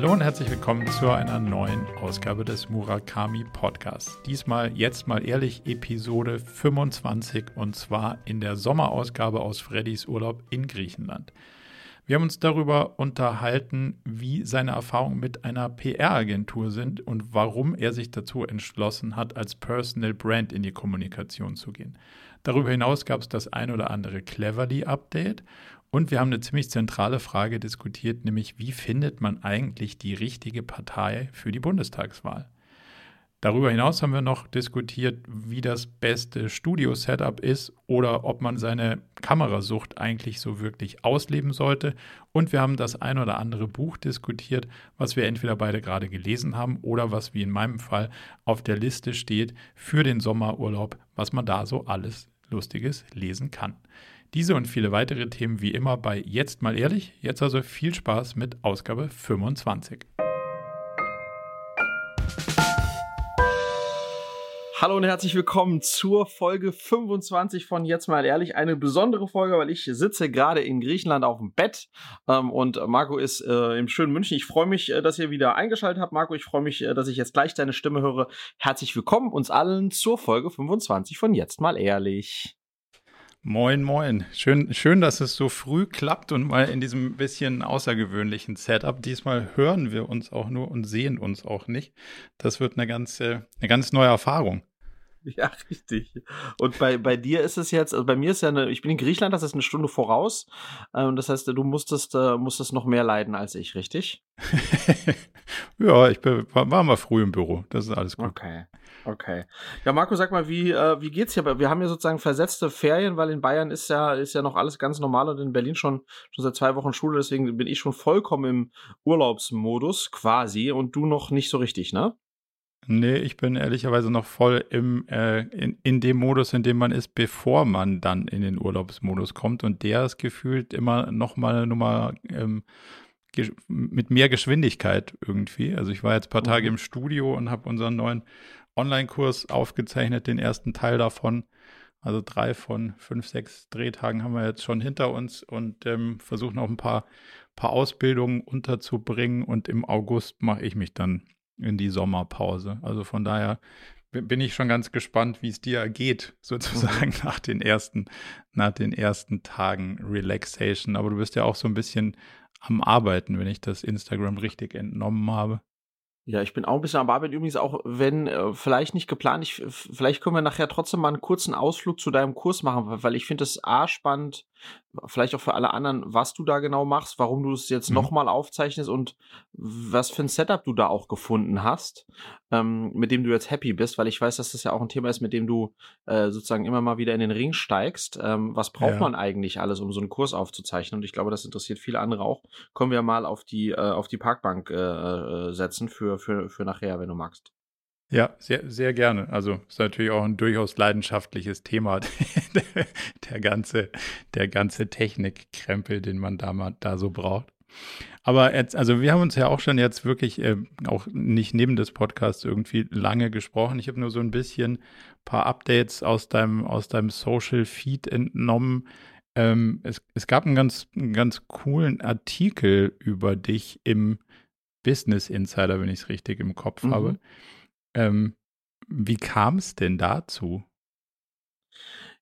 Hallo und herzlich willkommen zu einer neuen Ausgabe des Murakami Podcasts. Diesmal, jetzt mal ehrlich, Episode 25 und zwar in der Sommerausgabe aus Freddys Urlaub in Griechenland. Wir haben uns darüber unterhalten, wie seine Erfahrungen mit einer PR-Agentur sind und warum er sich dazu entschlossen hat, als Personal Brand in die Kommunikation zu gehen. Darüber hinaus gab es das ein oder andere Cleverly-Update und wir haben eine ziemlich zentrale Frage diskutiert, nämlich wie findet man eigentlich die richtige Partei für die Bundestagswahl? Darüber hinaus haben wir noch diskutiert, wie das beste Studio-Setup ist oder ob man seine Kamerasucht eigentlich so wirklich ausleben sollte. Und wir haben das ein oder andere Buch diskutiert, was wir entweder beide gerade gelesen haben oder was wie in meinem Fall auf der Liste steht für den Sommerurlaub, was man da so alles Lustiges lesen kann. Diese und viele weitere Themen wie immer bei Jetzt mal ehrlich. Jetzt also viel Spaß mit Ausgabe 25. Hallo und herzlich willkommen zur Folge 25 von Jetzt mal ehrlich. Eine besondere Folge, weil ich sitze gerade in Griechenland auf dem Bett ähm, und Marco ist äh, im schönen München. Ich freue mich, äh, dass ihr wieder eingeschaltet habt, Marco. Ich freue mich, äh, dass ich jetzt gleich deine Stimme höre. Herzlich willkommen uns allen zur Folge 25 von Jetzt mal ehrlich. Moin, moin. Schön, schön, dass es so früh klappt und mal in diesem bisschen außergewöhnlichen Setup. Diesmal hören wir uns auch nur und sehen uns auch nicht. Das wird eine ganze, eine ganz neue Erfahrung. Ja, richtig. Und bei, bei dir ist es jetzt, also bei mir ist ja eine, ich bin in Griechenland, das ist eine Stunde voraus. Ähm, das heißt, du musstest, äh, musstest noch mehr leiden als ich, richtig? ja, ich bin, war, war mal früh im Büro. Das ist alles gut. Okay. Okay. Ja, Marco, sag mal, wie, äh, wie geht's hier? Wir haben ja sozusagen versetzte Ferien, weil in Bayern ist ja, ist ja noch alles ganz normal und in Berlin schon, schon seit zwei Wochen Schule, deswegen bin ich schon vollkommen im Urlaubsmodus quasi und du noch nicht so richtig, ne? Nee, ich bin ehrlicherweise noch voll im, äh, in, in dem Modus, in dem man ist, bevor man dann in den Urlaubsmodus kommt. Und der ist gefühlt immer noch mal eine Nummer ähm, mit mehr Geschwindigkeit irgendwie. Also ich war jetzt ein paar Tage mhm. im Studio und habe unseren neuen Online-Kurs aufgezeichnet, den ersten Teil davon. Also drei von fünf, sechs Drehtagen haben wir jetzt schon hinter uns und ähm, versuchen noch ein paar, paar Ausbildungen unterzubringen. Und im August mache ich mich dann in die Sommerpause. Also von daher bin ich schon ganz gespannt, wie es dir geht, sozusagen mhm. nach den ersten, nach den ersten Tagen Relaxation. Aber du bist ja auch so ein bisschen am Arbeiten, wenn ich das Instagram richtig entnommen habe. Ja, ich bin auch ein bisschen am Arbeiten. Übrigens auch, wenn äh, vielleicht nicht geplant, ich, vielleicht können wir nachher trotzdem mal einen kurzen Ausflug zu deinem Kurs machen, weil ich finde es A spannend, vielleicht auch für alle anderen, was du da genau machst, warum du es jetzt mhm. nochmal aufzeichnest und was für ein Setup du da auch gefunden hast, ähm, mit dem du jetzt happy bist, weil ich weiß, dass das ja auch ein Thema ist, mit dem du äh, sozusagen immer mal wieder in den Ring steigst. Ähm, was braucht ja. man eigentlich alles, um so einen Kurs aufzuzeichnen? Und ich glaube, das interessiert viele andere auch. Können wir mal auf die, äh, auf die Parkbank äh, äh setzen für, für, für nachher, wenn du magst. Ja, sehr, sehr gerne. Also ist natürlich auch ein durchaus leidenschaftliches Thema, der ganze, der ganze Technikkrempel, den man da, mal, da so braucht. Aber jetzt, also wir haben uns ja auch schon jetzt wirklich äh, auch nicht neben des Podcasts irgendwie lange gesprochen. Ich habe nur so ein bisschen paar Updates aus deinem, aus deinem Social Feed entnommen. Ähm, es, es gab einen ganz, einen ganz coolen Artikel über dich im Business Insider, wenn ich es richtig im Kopf mhm. habe. Ähm, wie kam es denn dazu?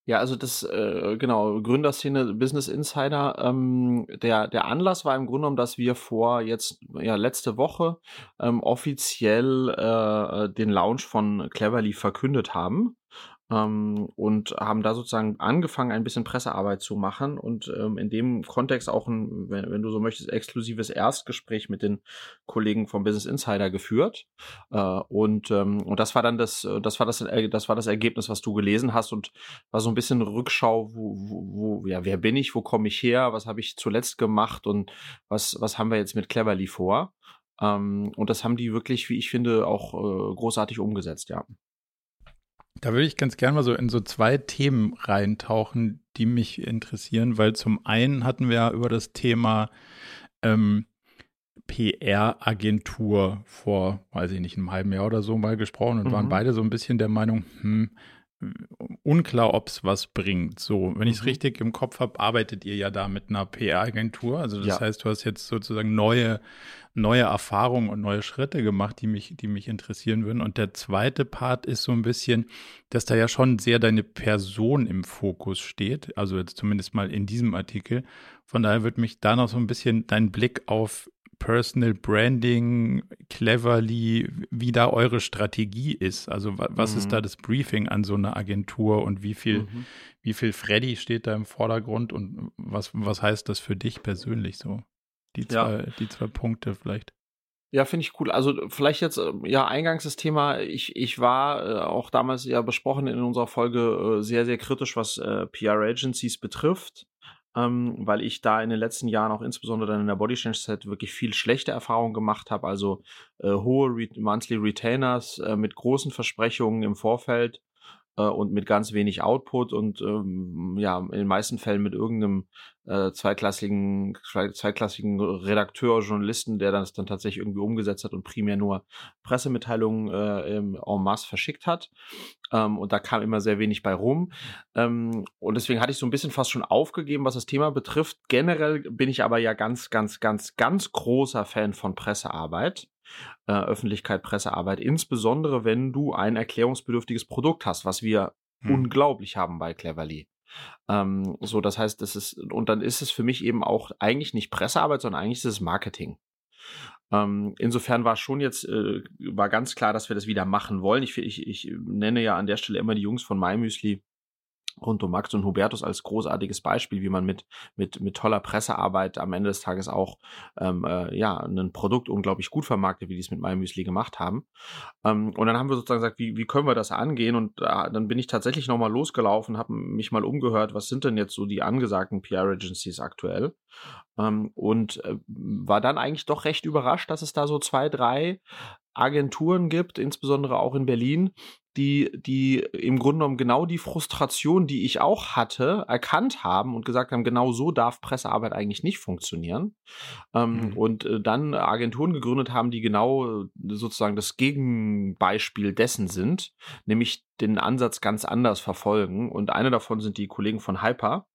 Ja, also das, äh, genau, Gründerszene, Business Insider. Ähm, der, der Anlass war im Grunde genommen, dass wir vor jetzt, ja, letzte Woche ähm, offiziell äh, den Launch von Cleverly verkündet haben ähm, und haben da sozusagen angefangen, ein bisschen Pressearbeit zu machen und ähm, in dem Kontext auch ein, wenn, wenn, du so möchtest, exklusives Erstgespräch mit den Kollegen vom Business Insider geführt. Äh, und, ähm, und das war dann das, das war das, äh, das war das Ergebnis, was du gelesen hast und war so ein bisschen Rückschau, wo, wo, wo ja, wer bin ich, wo komme ich her, was habe ich zuletzt gemacht und was, was haben wir jetzt mit Cleverly vor? Ähm, und das haben die wirklich, wie ich finde, auch äh, großartig umgesetzt, ja. Da würde ich ganz gerne mal so in so zwei Themen reintauchen, die mich interessieren, weil zum einen hatten wir ja über das Thema ähm, PR-Agentur vor, weiß ich nicht, einem halben Jahr oder so mal gesprochen und mhm. waren beide so ein bisschen der Meinung, hm, unklar, ob es was bringt. So, wenn ich es Mhm. richtig im Kopf habe, arbeitet ihr ja da mit einer PR-Agentur. Also das Ja. heißt, du hast jetzt sozusagen neue, neue Erfahrungen und neue Schritte gemacht, die mich, die mich interessieren würden. Und der zweite Part ist so ein bisschen, dass da ja schon sehr deine Person im Fokus steht. Also jetzt zumindest mal in diesem Artikel. Von daher würde mich da noch so ein bisschen dein Blick auf Personal Branding, Cleverly, wie da eure Strategie ist. Also wa- was Mhm. ist da das Briefing an so eine Agentur und wie viel, Mhm. wie viel Freddy steht da im Vordergrund und was, was heißt das für dich persönlich so? Die Ja. zwei, die zwei Punkte vielleicht. Ja, finde ich cool. Also vielleicht jetzt, äh, ja, eingangs das Thema, ich, ich war äh, auch damals ja besprochen in unserer Folge äh, sehr, sehr kritisch, was äh, PR-Agencies betrifft, ähm, weil ich da in den letzten Jahren auch insbesondere dann in der Body Change Set wirklich viel schlechte Erfahrungen gemacht habe, also äh, hohe Re Monthly Retainers äh, mit großen Versprechungen im Vorfeld äh, und mit ganz wenig Output und ähm, ja, in den meisten Fällen mit irgendeinem äh, zweiklassigen, zwei- zweiklassigen Redakteur, Journalisten, der das dann tatsächlich irgendwie umgesetzt hat und primär nur Pressemitteilungen äh, en masse verschickt hat. Ähm, und da kam immer sehr wenig bei rum. Ähm, und deswegen hatte ich so ein bisschen fast schon aufgegeben, was das Thema betrifft. Generell bin ich aber ja ganz, ganz, ganz, ganz großer Fan von Pressearbeit. Äh, Öffentlichkeit, Pressearbeit, insbesondere wenn du ein erklärungsbedürftiges Produkt hast, was wir Hm. unglaublich haben bei Cleverly. Ähm, so, das heißt, das ist, und dann ist es für mich eben auch eigentlich nicht Pressearbeit, sondern eigentlich ist es Marketing. Ähm, insofern war schon jetzt, äh, war ganz klar, dass wir das wieder machen wollen. Ich, ich, ich nenne ja an der Stelle immer die Jungs von MyMüsli rund um Max und Hubertus als großartiges Beispiel, wie man mit, mit, mit toller Pressearbeit am Ende des Tages auch ähm, äh, ja, ein Produkt unglaublich gut vermarktet, wie die es mit MyMüsli gemacht haben. Ähm, und dann haben wir sozusagen gesagt, wie, wie können wir das angehen? Und äh, dann bin ich tatsächlich nochmal losgelaufen, habe mich mal umgehört, was sind denn jetzt so die angesagten PR-Agencies aktuell? Ähm, und äh, war dann eigentlich doch recht überrascht, dass es da so zwei, drei Agenturen gibt, insbesondere auch in Berlin, die, die im Grunde genommen genau die Frustration, die ich auch hatte, erkannt haben und gesagt haben, genau so darf Pressearbeit eigentlich nicht funktionieren. Ähm, Mhm. Und äh, dann Agenturen gegründet haben, die genau äh, sozusagen das Gegenbeispiel dessen sind, nämlich den Ansatz ganz anders verfolgen. Und eine davon sind die Kollegen von Hyper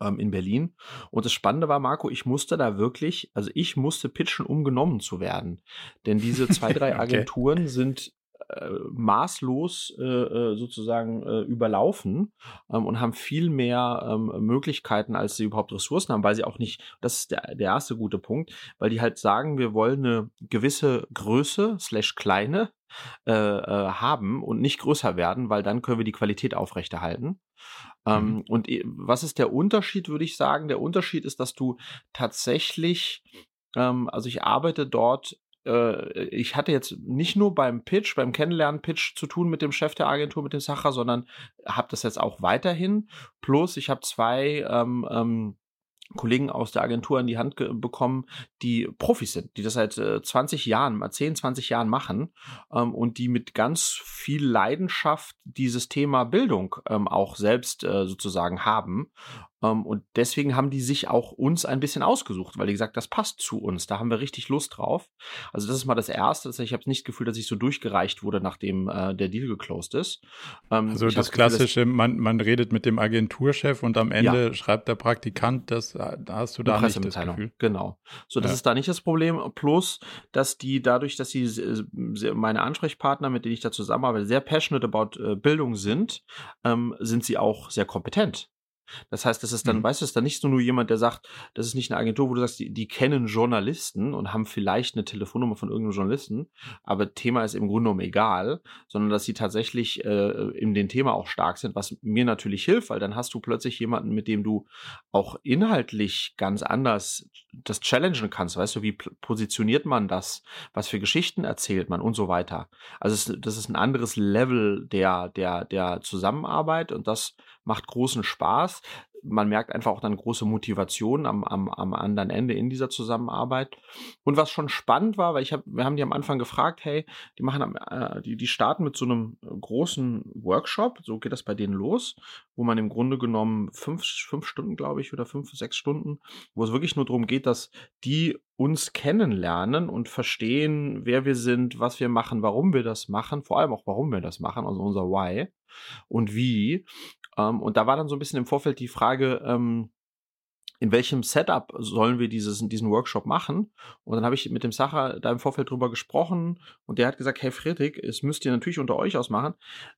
ähm, in Berlin. Und das Spannende war, Marco, ich musste da wirklich, also ich musste pitchen, um genommen zu werden. Denn diese zwei, drei Okay. Agenturen sind äh, maßlos äh, äh, sozusagen äh, überlaufen ähm, und haben viel mehr ähm, Möglichkeiten, als sie überhaupt Ressourcen haben, weil sie auch nicht, das ist der, der erste gute Punkt, weil die halt sagen, wir wollen eine gewisse Größe slash kleine äh, äh, haben und nicht größer werden, weil dann können wir die Qualität aufrechterhalten. Ähm, Mhm. und eh, was ist der Unterschied, würde ich sagen? Der Unterschied ist, dass du tatsächlich, ähm, also ich arbeite dort, äh, ich hatte jetzt nicht nur beim Pitch, beim Kennenlernen-Pitch zu tun mit dem Chef der Agentur, mit dem Sacher, sondern habe das jetzt auch weiterhin. Plus, ich habe zwei ähm, ähm, Kollegen aus der Agentur an die Hand bekommen, die Profis sind, die das seit äh, 20 Jahren, mal 10, 20 Jahren machen ähm, und die mit ganz viel Leidenschaft dieses Thema Bildung ähm, auch selbst äh, sozusagen haben. Ähm, und deswegen haben die sich auch uns ein bisschen ausgesucht, weil die gesagt, das passt zu uns, da haben wir richtig Lust drauf. Also das ist mal das Erste. Ich habe nicht das Gefühl, dass ich so durchgereicht wurde, nachdem äh, der Deal geclosed ist. Ähm, Also hab das Gefühl, klassische, man, man redet mit dem Agenturchef und am Ende schreibt der Praktikant, das, da hast du da nicht das. Gefühl. Genau. So, das Ja. ist da nicht das Problem. Plus, dass die dadurch, dass sie meine Ansprechpartner, mit denen ich da zusammenarbeite, sehr passionate about äh, Bildung sind, ähm, sind sie auch sehr kompetent. Das heißt, das ist dann, Mhm. weißt du, es ist dann nicht so nur jemand, der sagt, das ist nicht eine Agentur, wo du sagst, die, die kennen Journalisten und haben vielleicht eine Telefonnummer von irgendeinem Journalisten, aber Thema ist im Grunde genommen egal, sondern dass sie tatsächlich äh, in dem Thema auch stark sind, was mir natürlich hilft, weil dann hast du plötzlich jemanden, mit dem du auch inhaltlich ganz anders das challengen kannst. Weißt du, wie positioniert man das? Was für Geschichten erzählt man und so weiter. Also es, das ist ein anderes Level der, der, der Zusammenarbeit und das macht großen Spaß. Man merkt einfach auch dann große Motivation am, am, am anderen Ende in dieser Zusammenarbeit. Und was schon spannend war, weil ich hab, wir haben die am Anfang gefragt, hey, die machen am, äh, die, die starten mit so einem großen Workshop, so geht das bei denen los, wo man im Grunde genommen fünf, fünf Stunden, glaube ich, oder fünf, sechs Stunden, wo es wirklich nur darum geht, dass die uns kennenlernen und verstehen, wer wir sind, was wir machen, warum wir das machen, vor allem auch warum wir das machen, also unser Why und wie. Ähm, und da war dann so ein bisschen im Vorfeld die Frage, ähm, in welchem Setup sollen wir dieses, diesen Workshop machen? Und dann habe ich mit dem Sacher da im Vorfeld drüber gesprochen und der hat gesagt, hey Friedrich, es müsst ihr natürlich unter euch ausmachen,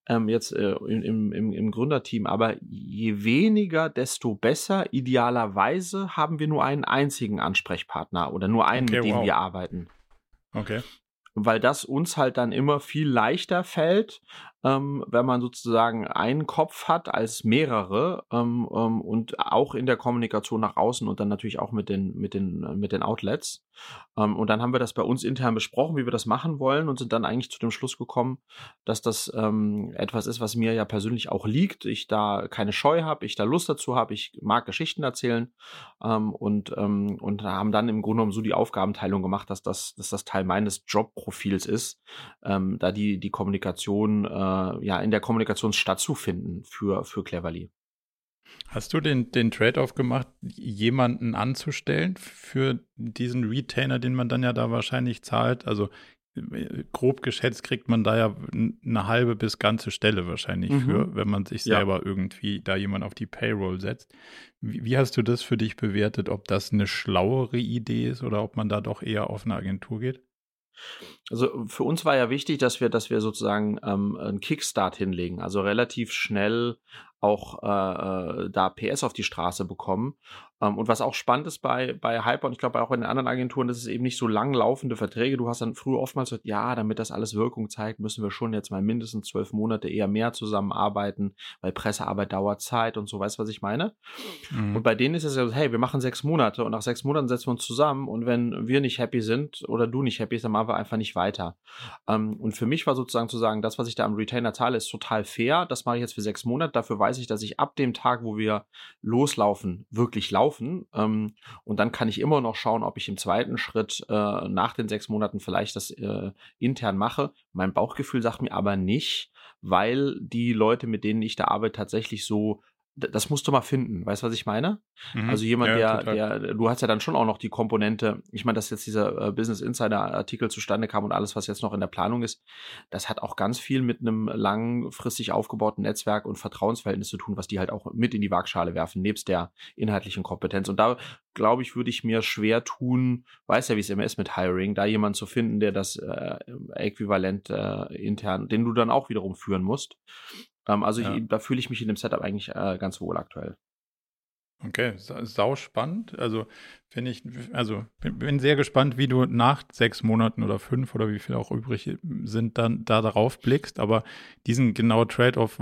ähm, jetzt äh, im, im, im Gründerteam, aber je weniger, desto besser. Idealerweise haben wir nur einen einzigen Ansprechpartner oder nur einen, okay, mit dem wow. wir arbeiten. Okay weil das uns halt dann immer viel leichter fällt, ähm, wenn man sozusagen einen Kopf hat als mehrere ähm, ähm, und auch in der Kommunikation nach außen und dann natürlich auch mit den, mit den, mit den Outlets. Ähm, und dann haben wir das bei uns intern besprochen, wie wir das machen wollen und sind dann eigentlich zu dem Schluss gekommen, dass das ähm, etwas ist, was mir ja persönlich auch liegt. Ich da keine Scheu habe, ich da Lust dazu habe, ich mag Geschichten erzählen ähm, und, und haben dann im Grunde genommen so die Aufgabenteilung gemacht, dass das, dass das Teil meines Jobprofils ist, da die, die Kommunikation äh, äh, ja, in der Kommunikation stattzufinden für, für Cleverly. Hast du den, den Trade-off gemacht, jemanden anzustellen für diesen Retainer, den man dann ja da wahrscheinlich zahlt? Also äh, grob geschätzt kriegt man da ja eine halbe bis ganze Stelle wahrscheinlich mhm. für, wenn man sich selber ja. irgendwie da jemand auf die Payroll setzt. Wie, wie, hast du das für dich bewertet, ob das eine schlauere Idee ist oder ob man da doch eher auf eine Agentur geht? Also für uns war ja wichtig, dass wir, dass wir sozusagen ähm, einen Kickstart hinlegen, also relativ schnell auch äh, äh da PS auf die Straße bekommen um, ähm, und was auch spannend ist bei, bei Hyper und ich glaube auch in den anderen Agenturen, das ist eben nicht so lang laufende Verträge. Du hast dann früher oftmals gesagt, ja, damit das alles Wirkung zeigt, müssen wir schon jetzt mal mindestens zwölf Monate eher mehr zusammenarbeiten, weil Pressearbeit dauert Zeit und so, weißt du, was ich meine? Mhm. Und bei denen ist es ja so, hey, wir machen sechs Monate und nach sechs Monaten setzen wir uns zusammen und wenn wir nicht happy sind oder du nicht happy bist, dann machen wir einfach nicht weiter. Um, ähm, und für mich war sozusagen zu sagen, das, was ich da am Retainer zahle, ist total fair. Das mache ich jetzt für sechs Monate. Dafür weiß ich, dass ich ab dem Tag, wo wir loslaufen, wirklich laufe laufen. Ähm, und dann kann ich immer noch schauen, ob ich im zweiten Schritt äh, nach den sechs Monaten vielleicht das äh, intern mache. Mein Bauchgefühl sagt mir aber nicht, weil die Leute, mit denen ich da arbeite, tatsächlich so das musst du mal finden. Weißt du, was ich meine? Mhm. Also jemand, ja, der, der, du hast ja dann schon auch noch die Komponente, ich meine, dass jetzt dieser äh, Business Insider Artikel zustande kam und alles, was jetzt noch in der Planung ist, das hat auch ganz viel mit einem langfristig aufgebauten Netzwerk und Vertrauensverhältnis zu tun, was die halt auch mit in die Waagschale werfen, nebst der inhaltlichen Kompetenz. Und da, glaube ich, würde ich mir schwer tun, weiß ja, wie es immer ist mit Hiring, da jemanden zu finden, der das äh, äquivalent äh, intern, den du dann auch wiederum führen musst. Ähm, also ja. ich, da fühle ich mich in dem Setup eigentlich äh, ganz wohl aktuell. Okay, sau spannend. Also finde ich, also bin sehr gespannt, wie du nach sechs Monaten oder fünf oder wie viel auch übrig sind, dann da darauf blickst. Aber diesen genau Trade-off,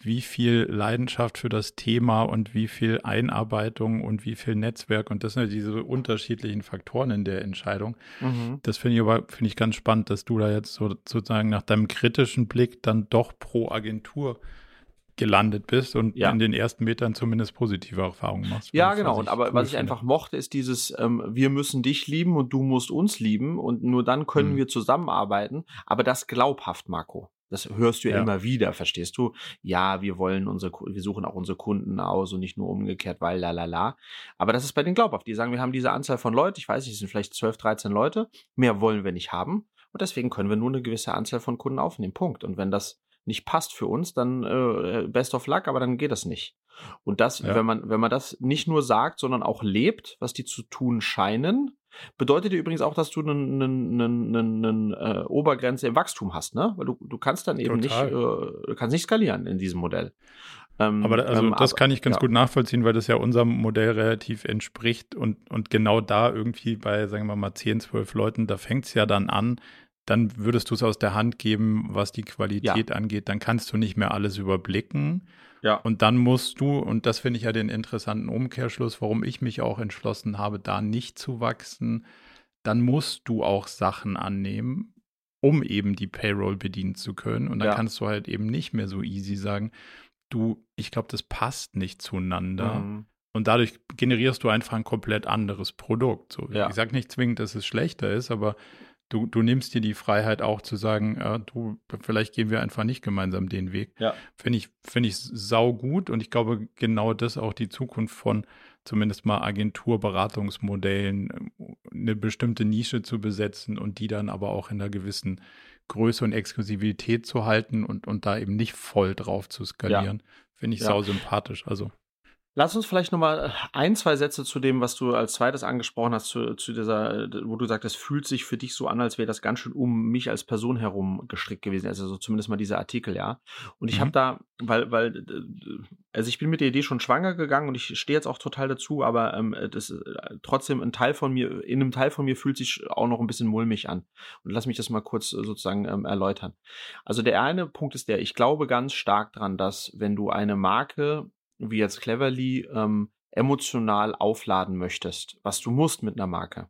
wie viel Leidenschaft für das Thema und wie viel Einarbeitung und wie viel Netzwerk und das sind ja diese unterschiedlichen Faktoren in der Entscheidung. Mhm. Das finde ich aber finde ich ganz spannend, dass du da jetzt so, sozusagen nach deinem kritischen Blick dann doch pro Agentur gelandet bist und ja. in den ersten Metern zumindest positive Erfahrungen machst. Ja, genau. Und aber cool was ich finde. einfach mochte, ist dieses, ähm, wir müssen dich lieben und du musst uns lieben und nur dann können mhm. wir zusammenarbeiten. Aber das glaubhaft, Marco. Das hörst du ja, ja, immer wieder, verstehst du? Ja, wir wollen unsere, wir suchen auch unsere Kunden aus und nicht nur umgekehrt, weil la la la. Aber das ist bei den glaubhaft. Die sagen, wir haben diese Anzahl von Leuten, ich weiß nicht, es sind vielleicht 12, 13 Leute, mehr wollen wir nicht haben. Und deswegen können wir nur eine gewisse Anzahl von Kunden aufnehmen. Punkt. Und wenn das nicht passt für uns, dann äh, best of luck, aber dann geht das nicht. Und das, ja. wenn man, wenn man das nicht nur sagt, sondern auch lebt, was die zu tun scheinen, bedeutet übrigens auch, dass du eine ne, ne, ne, äh, Obergrenze im Wachstum hast, ne? Weil du, du kannst dann eben Total. nicht, äh, du kannst nicht skalieren in diesem Modell. Ähm, aber also ähm, das aber, kann ich ganz ja. gut nachvollziehen, weil das ja unserem Modell relativ entspricht und, und genau da irgendwie bei, sagen wir mal, 10, 12 Leuten, da fängt es ja dann an, dann würdest du es aus der Hand geben, was die Qualität ja. angeht. Dann kannst du nicht mehr alles überblicken. Ja. Und dann musst du, und das finde ich ja den interessanten Umkehrschluss, warum ich mich auch entschlossen habe, da nicht zu wachsen, dann musst du auch Sachen annehmen, um eben die Payroll bedienen zu können. Und dann ja. kannst du halt eben nicht mehr so easy sagen, du, ich glaube, das passt nicht zueinander. Mhm. Und dadurch generierst du einfach ein komplett anderes Produkt. So, ja. Ich sage nicht zwingend, dass es schlechter ist, aber du, du nimmst dir die Freiheit auch zu sagen, äh, du, vielleicht gehen wir einfach nicht gemeinsam den Weg. Ja. Finde ich, finde ich sau gut und ich glaube, genau das auch die Zukunft von zumindest mal Agenturberatungsmodellen, eine bestimmte Nische zu besetzen und die dann aber auch in einer gewissen Größe und Exklusivität zu halten und, und da eben nicht voll drauf zu skalieren. Ja. Finde ich ja. sau sympathisch. Also Lass uns vielleicht nochmal ein, zwei Sätze zu dem, was du als zweites angesprochen hast, zu, zu dieser, wo du sagst, es fühlt sich für dich so an, als wäre das ganz schön um mich als Person herum gestrickt gewesen. Also so zumindest mal dieser Artikel, ja. Und ich mhm. habe da, weil, weil, also ich bin mit der Idee schon schwanger gegangen und ich stehe jetzt auch total dazu, aber ähm, das äh, trotzdem ein Teil von mir, in einem Teil von mir fühlt sich auch noch ein bisschen mulmig an. Und lass mich das mal kurz sozusagen ähm, erläutern. Also der eine Punkt ist der, ich glaube ganz stark dran, dass wenn du eine Marke wie jetzt Cleverly ähm, emotional aufladen möchtest, was du musst mit einer Marke,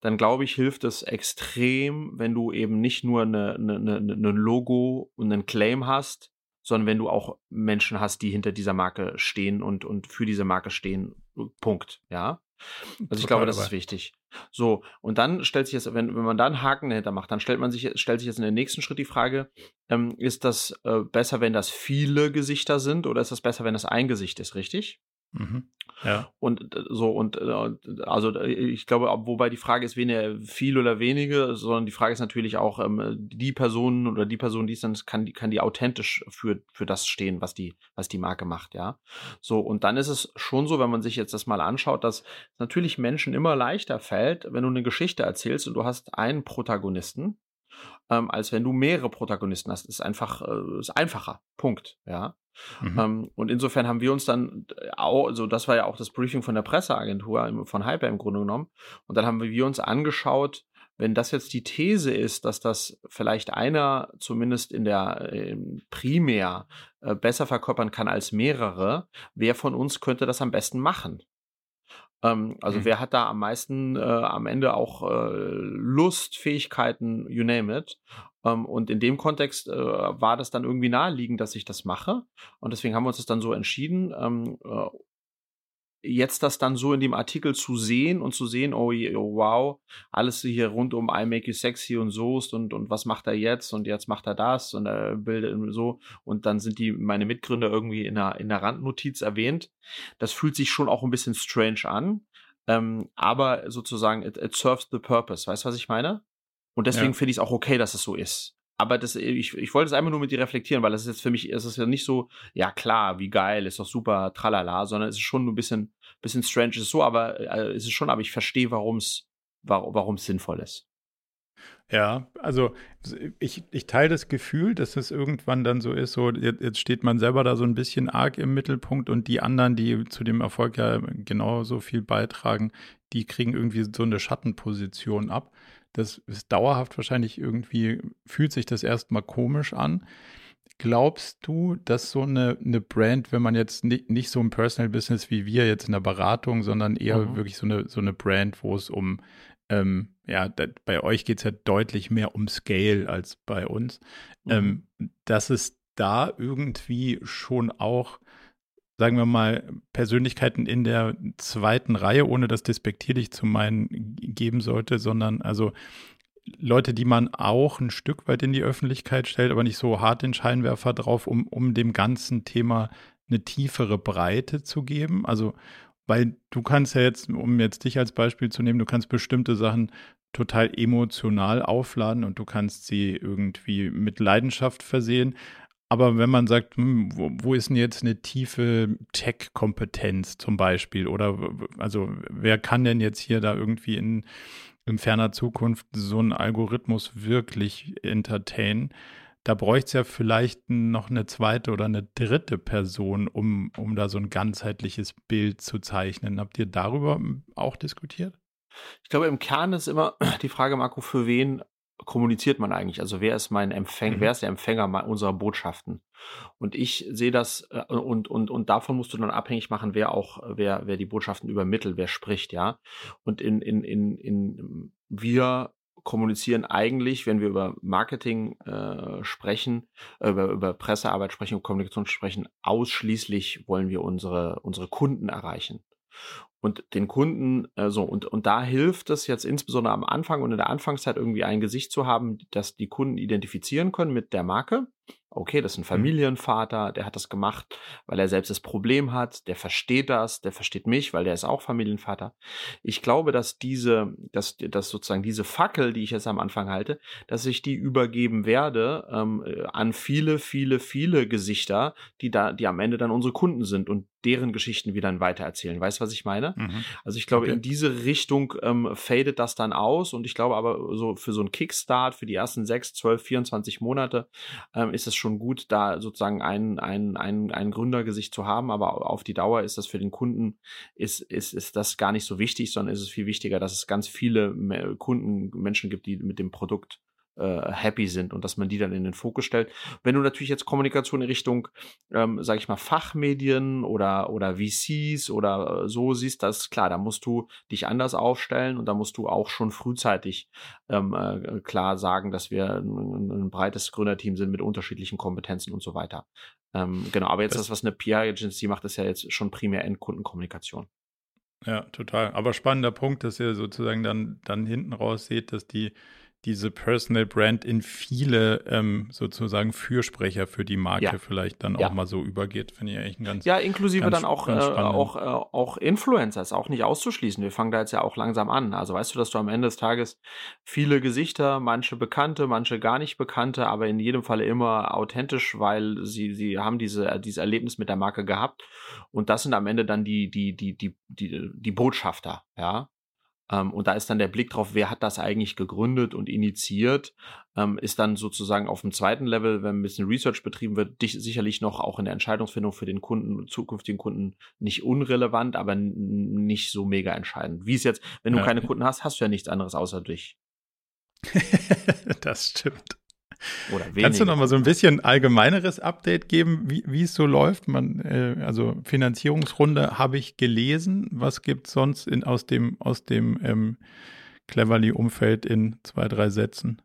dann glaube ich, hilft es extrem, wenn du eben nicht nur eine, eine, eine, ein ne Logo und einen Claim hast, sondern wenn du auch Menschen hast, die hinter dieser Marke stehen und, und für diese Marke stehen. Punkt. Ja. Also ich Total glaube, das dabei. ist wichtig. So, und dann stellt sich jetzt, wenn, wenn man da einen Haken dahinter macht, dann stellt man sich, stellt sich jetzt in den nächsten Schritt die Frage, ähm, ist das äh, besser, wenn das viele Gesichter sind oder ist das besser, wenn das ein Gesicht ist, richtig? Mhm. Ja. Und äh, so, und äh, also äh, ich glaube, wobei die Frage ist weniger viel oder wenige, sondern die Frage ist natürlich auch, ähm, die Person oder die Person, die es dann kann, die, kann die authentisch für, für das stehen, was die, was die Marke macht, ja. So, und dann ist es schon so, wenn man sich jetzt das mal anschaut, dass natürlich Menschen immer leichter fällt, wenn du eine Geschichte erzählst und du hast einen Protagonisten, ähm, als wenn du mehrere Protagonisten hast. Ist einfach, ist einfacher. Punkt. Ja. Mhm. Ähm, und insofern haben wir uns dann auch, also das war ja auch das Briefing von der Presseagentur von Hyper im Grunde genommen. Und dann haben wir uns angeschaut, wenn das jetzt die These ist, dass das vielleicht einer zumindest in der äh, primär äh, besser verkörpern kann als mehrere, wer von uns könnte das am besten machen? Ähm, also mhm. wer hat da am meisten äh, am Ende auch äh, Lust, Fähigkeiten, you name it. Ähm, und in dem Kontext äh, war das dann irgendwie naheliegend, dass ich das mache. Und deswegen haben wir uns das dann so entschieden. Ähm, äh, jetzt das dann so in dem Artikel zu sehen und zu sehen, oh, oh, wow, alles hier rund um I Make You Sexy und Soest und, und was macht er jetzt und jetzt macht er das und er bildet so und dann sind die meine Mitgründer irgendwie in der, in der Randnotiz erwähnt. Das fühlt sich schon auch ein bisschen strange an, ähm, aber sozusagen it, it serves the purpose. Weißt du, was ich meine? Und deswegen ja. finde ich es auch okay, dass es so ist aber das, ich, ich wollte es einfach nur mit dir reflektieren, weil das ist jetzt für mich, es ist ja nicht so, ja klar, wie geil, ist doch super, tralala, sondern es ist schon ein bisschen, bisschen strange, es ist so, aber äh, es ist schon, aber ich verstehe, warum es warum es sinnvoll ist. Ja, also ich, ich teile das Gefühl, dass es irgendwann dann so ist, so jetzt, jetzt steht man selber da so ein bisschen arg im Mittelpunkt und die anderen, die zu dem Erfolg ja genauso viel beitragen, die kriegen irgendwie so eine Schattenposition ab. Das ist dauerhaft wahrscheinlich irgendwie, fühlt sich das erstmal komisch an. Glaubst du, dass so eine, eine Brand, wenn man jetzt nicht, nicht so ein Personal Business wie wir jetzt in der Beratung, sondern eher mhm. wirklich so eine, so eine Brand, wo es um, ähm, ja, da, bei euch geht es ja deutlich mehr um Scale als bei uns, mhm. ähm, dass es da irgendwie schon auch sagen wir mal, Persönlichkeiten in der zweiten Reihe, ohne das despektierlich zu meinen, geben sollte, sondern also Leute, die man auch ein Stück weit in die Öffentlichkeit stellt, aber nicht so hart den Scheinwerfer drauf, um, um dem ganzen Thema eine tiefere Breite zu geben. Also, weil du kannst ja jetzt, um jetzt dich als Beispiel zu nehmen, du kannst bestimmte Sachen total emotional aufladen und du kannst sie irgendwie mit Leidenschaft versehen. Aber wenn man sagt, hm, wo, wo, ist denn jetzt eine tiefe Tech-Kompetenz zum Beispiel? Oder also wer kann denn jetzt hier da irgendwie in, in ferner Zukunft so einen Algorithmus wirklich entertainen? Da bräuchte es ja vielleicht noch eine zweite oder eine dritte Person, um, um da so ein ganzheitliches Bild zu zeichnen. Habt ihr darüber auch diskutiert? Ich glaube, im Kern ist immer die Frage, Marco, für wen kommuniziert man eigentlich? Also wer ist mein Empfänger, mhm. wer ist der Empfänger unserer Botschaften? Und ich sehe das äh, und, und, und davon musst du dann abhängig machen, wer auch, wer, wer die Botschaften übermittelt, wer spricht, ja. Und in, in, in, in wir kommunizieren eigentlich, wenn wir über Marketing äh, sprechen, äh, über, über Pressearbeit sprechen und Kommunikation sprechen, ausschließlich wollen wir unsere, unsere Kunden erreichen. Und den Kunden, äh, so, und, und da hilft es jetzt insbesondere am Anfang und in der Anfangszeit irgendwie ein Gesicht zu haben, das die Kunden identifizieren können mit der Marke okay, das ist ein mhm. Familienvater, der hat das gemacht, weil er selbst das Problem hat, der versteht das, der versteht mich, weil der ist auch Familienvater. Ich glaube, dass diese, dass, dass sozusagen diese Fackel, die ich jetzt am Anfang halte, dass ich die übergeben werde ähm, an viele, viele, viele Gesichter, die da, die am Ende dann unsere Kunden sind und deren Geschichten wieder weitererzählen. Weißt du, was ich meine? Mhm. Also ich glaube, okay. in diese Richtung ähm, fadet das dann aus und ich glaube aber so für so einen Kickstart, für die ersten sechs, zwölf, 24 Monate ähm, ist es schon gut, da sozusagen ein, ein, ein, ein Gründergesicht zu haben, aber auf die Dauer ist das für den Kunden, ist, ist, ist das gar nicht so wichtig, sondern ist es viel wichtiger, dass es ganz viele Kunden, Menschen gibt, die mit dem Produkt äh, happy sind und dass man die dann in den Fokus stellt. Wenn du natürlich jetzt Kommunikation in Richtung, ähm, sage ich mal, Fachmedien oder, oder VCs oder äh, so siehst, das ist klar, da musst du dich anders aufstellen und da musst du auch schon frühzeitig ähm, äh, klar sagen, dass wir ein, ein, breites Gründerteam sind mit unterschiedlichen Kompetenzen und so weiter. Ähm, genau, aber jetzt das, das was eine PR-Agency macht, ist ja jetzt schon primär Endkundenkommunikation. Ja, total. Aber spannender Punkt, dass ihr sozusagen dann, dann hinten raus seht, dass die diese Personal Brand in viele ähm, sozusagen Fürsprecher für die Marke ja. vielleicht dann ja. auch mal so übergeht, finde ich eigentlich ein ganz Ja, inklusive ganz, dann auch, äh, auch, äh, auch Influencer, ist auch nicht auszuschließen. Wir fangen da jetzt ja auch langsam an. Also weißt du, dass du am Ende des Tages viele Gesichter, manche bekannte, manche gar nicht bekannte, aber in jedem Falle immer authentisch, weil sie, sie haben diese, dieses Erlebnis mit der Marke gehabt. Und das sind am Ende dann die, die, die, die, die, die Botschafter, ja. Ähm, und da ist dann der Blick drauf, wer hat das eigentlich gegründet und initiiert, ähm, ist dann sozusagen auf dem zweiten Level, wenn ein bisschen Research betrieben wird, dich sicherlich noch auch in der Entscheidungsfindung für den Kunden, zukünftigen Kunden nicht unrelevant, aber nicht so mega entscheidend. Wie es jetzt, wenn du ja. keine Kunden hast, hast du ja nichts anderes außer dich. das stimmt. Oder Kannst du noch mal so ein bisschen allgemeineres Update geben, wie, wie es so läuft? Man, äh, also Finanzierungsrunde habe ich gelesen. Was gibt es sonst in, aus dem, aus dem ähm, Cleverly-Umfeld in zwei, drei Sätzen?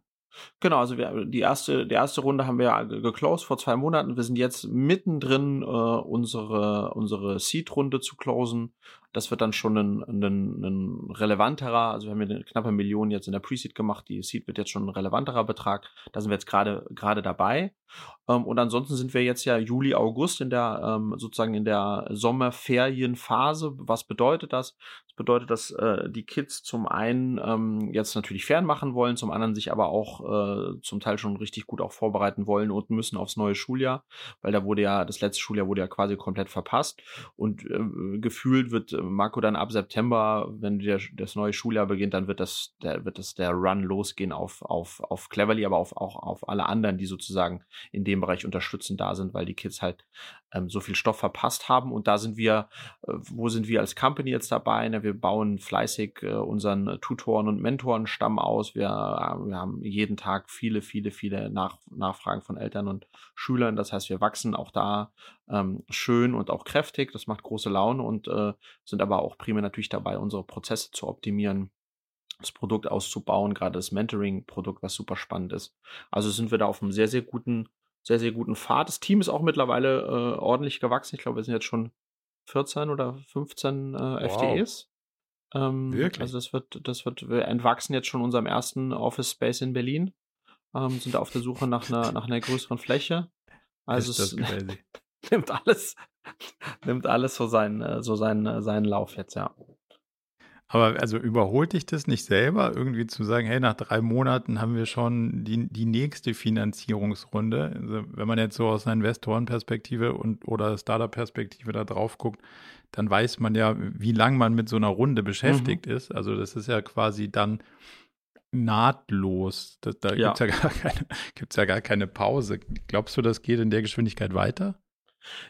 Genau, also wir, die erste, die erste Runde haben wir geclosed vor zwei Monaten. Wir sind jetzt mittendrin, äh, unsere, unsere Seed-Runde zu closen. Das wird dann schon ein, ein, ein relevanterer, also wir haben eine knappe Million jetzt in der Pre-Seed gemacht, die Seed wird jetzt schon ein relevanterer Betrag. Da sind wir jetzt gerade gerade dabei. Ähm, und ansonsten sind wir jetzt ja Juli, August in der ähm, sozusagen in der Sommerferienphase. Was bedeutet das? Bedeutet, dass äh, die Kids zum einen ähm, jetzt natürlich fernmachen wollen, zum anderen sich aber auch äh, zum Teil schon richtig gut auch vorbereiten wollen und müssen aufs neue Schuljahr, weil da wurde ja das letzte Schuljahr wurde ja quasi komplett verpasst. Und äh, gefühlt wird Marco dann ab September, wenn der, das neue Schuljahr beginnt, dann wird das, der, wird das der Run losgehen auf, auf, auf Cleverly, aber auf, auch auf alle anderen, die sozusagen in dem Bereich unterstützend da sind, weil die Kids halt ähm, so viel Stoff verpasst haben. Und da sind wir, äh, wo sind wir als Company jetzt dabei? Na, wir bauen fleißig äh, unseren Tutoren- und Mentorenstamm aus. Wir, äh, wir haben jeden Tag viele, viele, viele Nach Nachfragen von Eltern und Schülern. Das heißt, wir wachsen auch da ähm, schön und auch kräftig. Das macht große Laune und äh, sind aber auch primär natürlich dabei, unsere Prozesse zu optimieren das Produkt auszubauen, gerade das Mentoring-Produkt, was super spannend ist. Also sind wir da auf einem sehr, sehr guten sehr, sehr guten Pfad. Das Team ist auch mittlerweile äh, ordentlich gewachsen. Ich glaube, wir sind jetzt schon 14 oder 15 äh, wow. FTEs. Ähm, Wirklich? Also das wird, das wird, wir entwachsen jetzt schon unserem ersten Office Space in Berlin. Ähm, sind auf der Suche nach einer, nach einer größeren Fläche. Also es nimmt alles, nimmt alles so seinen, äh, so seinen, äh, seinen Lauf jetzt, ja. Aber also überholt dich das nicht selber, irgendwie zu sagen, hey, nach drei Monaten haben wir schon die, die nächste Finanzierungsrunde. Also wenn man jetzt so aus einer Investorenperspektive und oder Startup-Perspektive da drauf guckt, dann weiß man ja, wie lange man mit so einer Runde beschäftigt mhm. ist. Also das ist ja quasi dann nahtlos. Da, da ja. gibt es ja, ja gar keine Pause. Glaubst du, das geht in der Geschwindigkeit weiter?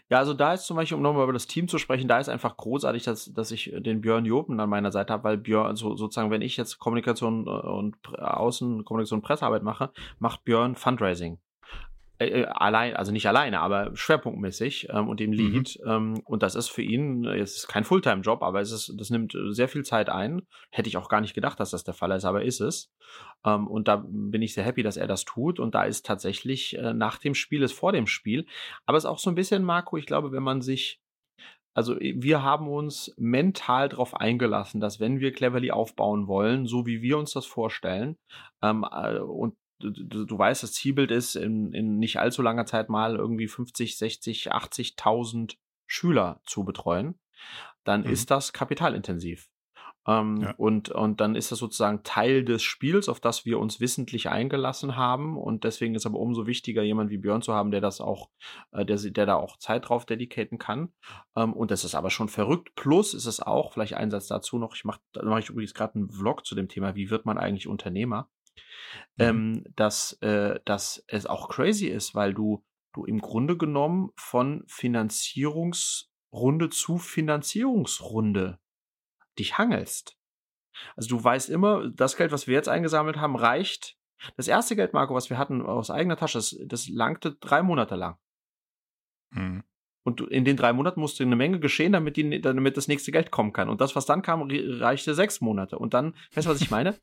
Ja, also da ist zum Beispiel, um nochmal über das Team zu sprechen, da ist einfach großartig, dass, dass ich den Björn Jopen an meiner Seite habe, weil Björn, also sozusagen, wenn ich jetzt Kommunikation äh, und Außenkommunikation und Pressearbeit mache, macht Björn Fundraising. äh, allein, also nicht alleine, aber schwerpunktmäßig ähm, und im Lead. Mhm. Ähm, und das ist für ihn, es ist kein Fulltime-Job, aber es ist, das nimmt sehr viel Zeit ein. Hätte ich auch gar nicht gedacht, dass das der Fall ist, aber ist es. Ähm, und da bin ich sehr happy, dass er das tut. Und da ist tatsächlich äh, nach dem Spiel ist vor dem Spiel. Aber es ist auch so ein bisschen, Marco, ich glaube, wenn man sich also wir haben uns mental darauf eingelassen, dass wenn wir Cleverly aufbauen wollen, so wie wir uns das vorstellen, ähm, äh, und du, du, weißt, das Zielbild ist in, in nicht allzu langer Zeit mal irgendwie 50, 60, 80.000 Schüler zu betreuen, dann mhm. ist das kapitalintensiv. Ähm, ja. und, und dann ist das sozusagen Teil des Spiels, auf das wir uns wissentlich eingelassen haben. Und deswegen ist aber umso wichtiger, jemand wie Björn zu haben, der das auch, äh, der, der da auch Zeit drauf dedicaten kann. Ähm, und das ist aber schon verrückt. Plus ist es auch, vielleicht ein Satz dazu noch, ich mache da mache ich übrigens gerade einen Vlog zu dem Thema, wie wird man eigentlich Unternehmer? Mhm. Ähm, dass, äh, dass es auch crazy ist, weil du, du im Grunde genommen von Finanzierungsrunde zu Finanzierungsrunde dich hangelst. Also du weißt immer, das Geld, was wir jetzt eingesammelt haben, reicht. Das erste Geld, Marco, was wir hatten aus eigener Tasche, das, das langte drei Monate lang. Mhm. Und in den drei Monaten musste eine Menge geschehen, damit, die, damit das nächste Geld kommen kann. Und das, was dann kam, reichte sechs Monate. Und dann, weißt du, was ich meine?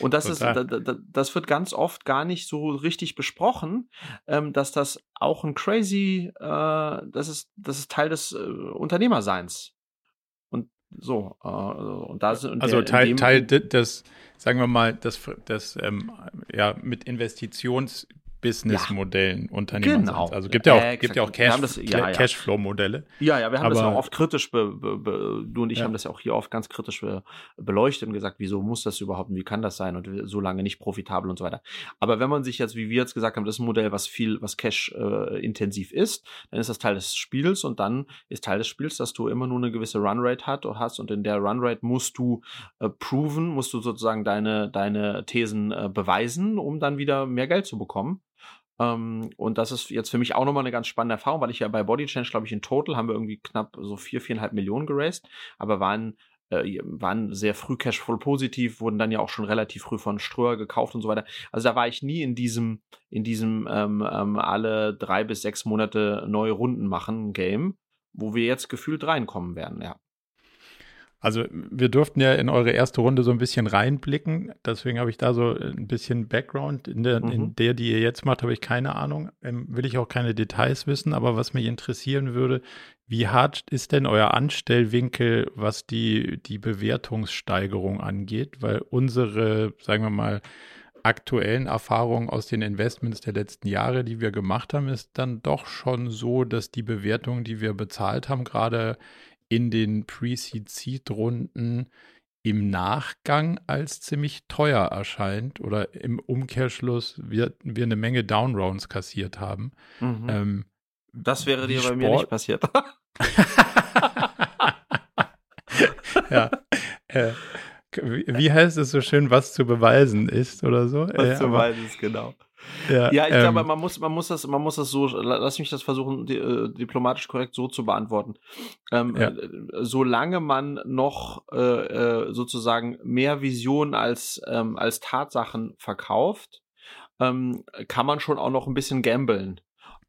Und das ist, das wird ganz oft gar nicht so richtig besprochen, ähm, dass das auch ein crazy, äh, das ist, das ist Teil des äh, Unternehmerseins. So, äh, und da sind also Teil, Teil des, sagen wir mal, das, das ähm, ja mit Investitions Businessmodellen ja. Unternehmen genau. sind. Also gibt ja auch, äh, gibt ja auch Cash, das, ja, ja. Cashflow-Modelle. Ja, ja, wir haben aber, das auch oft kritisch, be, be, be, du und ich haben das ja auch hier oft ganz kritisch beleuchtet und gesagt, wieso muss das überhaupt und wie kann das sein und so lange nicht profitabel und so weiter. Aber wenn man sich jetzt, wie wir jetzt gesagt haben, das ist ein Modell, was viel, was Cash-intensiv äh, ist, dann ist das Teil des Spiels und dann ist Teil des Spiels, dass du immer nur eine gewisse Runrate hat, hast und in der Runrate musst du äh, proven, musst du sozusagen deine, deine Thesen äh, beweisen, um dann wieder mehr Geld zu bekommen. Ähm, und das ist jetzt für mich auch nochmal eine ganz spannende Erfahrung, weil ich ja bei Body Change, glaube ich, in total haben wir irgendwie knapp so vier, viereinhalb Millionen geraced, aber waren äh, waren sehr früh Cashflow positiv, wurden dann ja auch schon relativ früh von Ströer gekauft und so weiter. Also da war ich nie in diesem, in diesem ähm, ähm, alle drei bis sechs Monate neue Runden machen Game, wo wir jetzt gefühlt reinkommen werden, ja. Also wir durften ja in eure erste Runde so ein bisschen reinblicken, deswegen habe ich da so ein bisschen Background. In der, mhm. in der die ihr jetzt macht, habe ich keine Ahnung, ähm, will ich auch keine Details wissen, aber was mich interessieren würde, wie hart ist denn euer Anstellwinkel, was die, die Bewertungssteigerung angeht? Weil unsere, sagen wir mal, aktuellen Erfahrungen aus den Investments der letzten Jahre, die wir gemacht haben, ist dann doch schon so, dass die Bewertungen, die wir bezahlt haben, gerade in den Pre-Seed-Seed-Runden im Nachgang als ziemlich teuer erscheint oder im Umkehrschluss wir, wir eine Menge Downrounds kassiert haben. Mhm. Ähm, das wäre dir bei mir nicht passiert. ja. Äh, wie heißt es so schön, was zu beweisen ist oder so? Was äh, zu beweisen ist, genau. Ja, ja ich ähm, glaube, man muss, man muss das, man muss das so, lass mich das versuchen, die, äh, diplomatisch korrekt so zu beantworten. Ähm, ja. äh, solange man noch äh, äh, sozusagen mehr Visionen als, ähm, als Tatsachen verkauft, ähm, kann man schon auch noch ein bisschen gambeln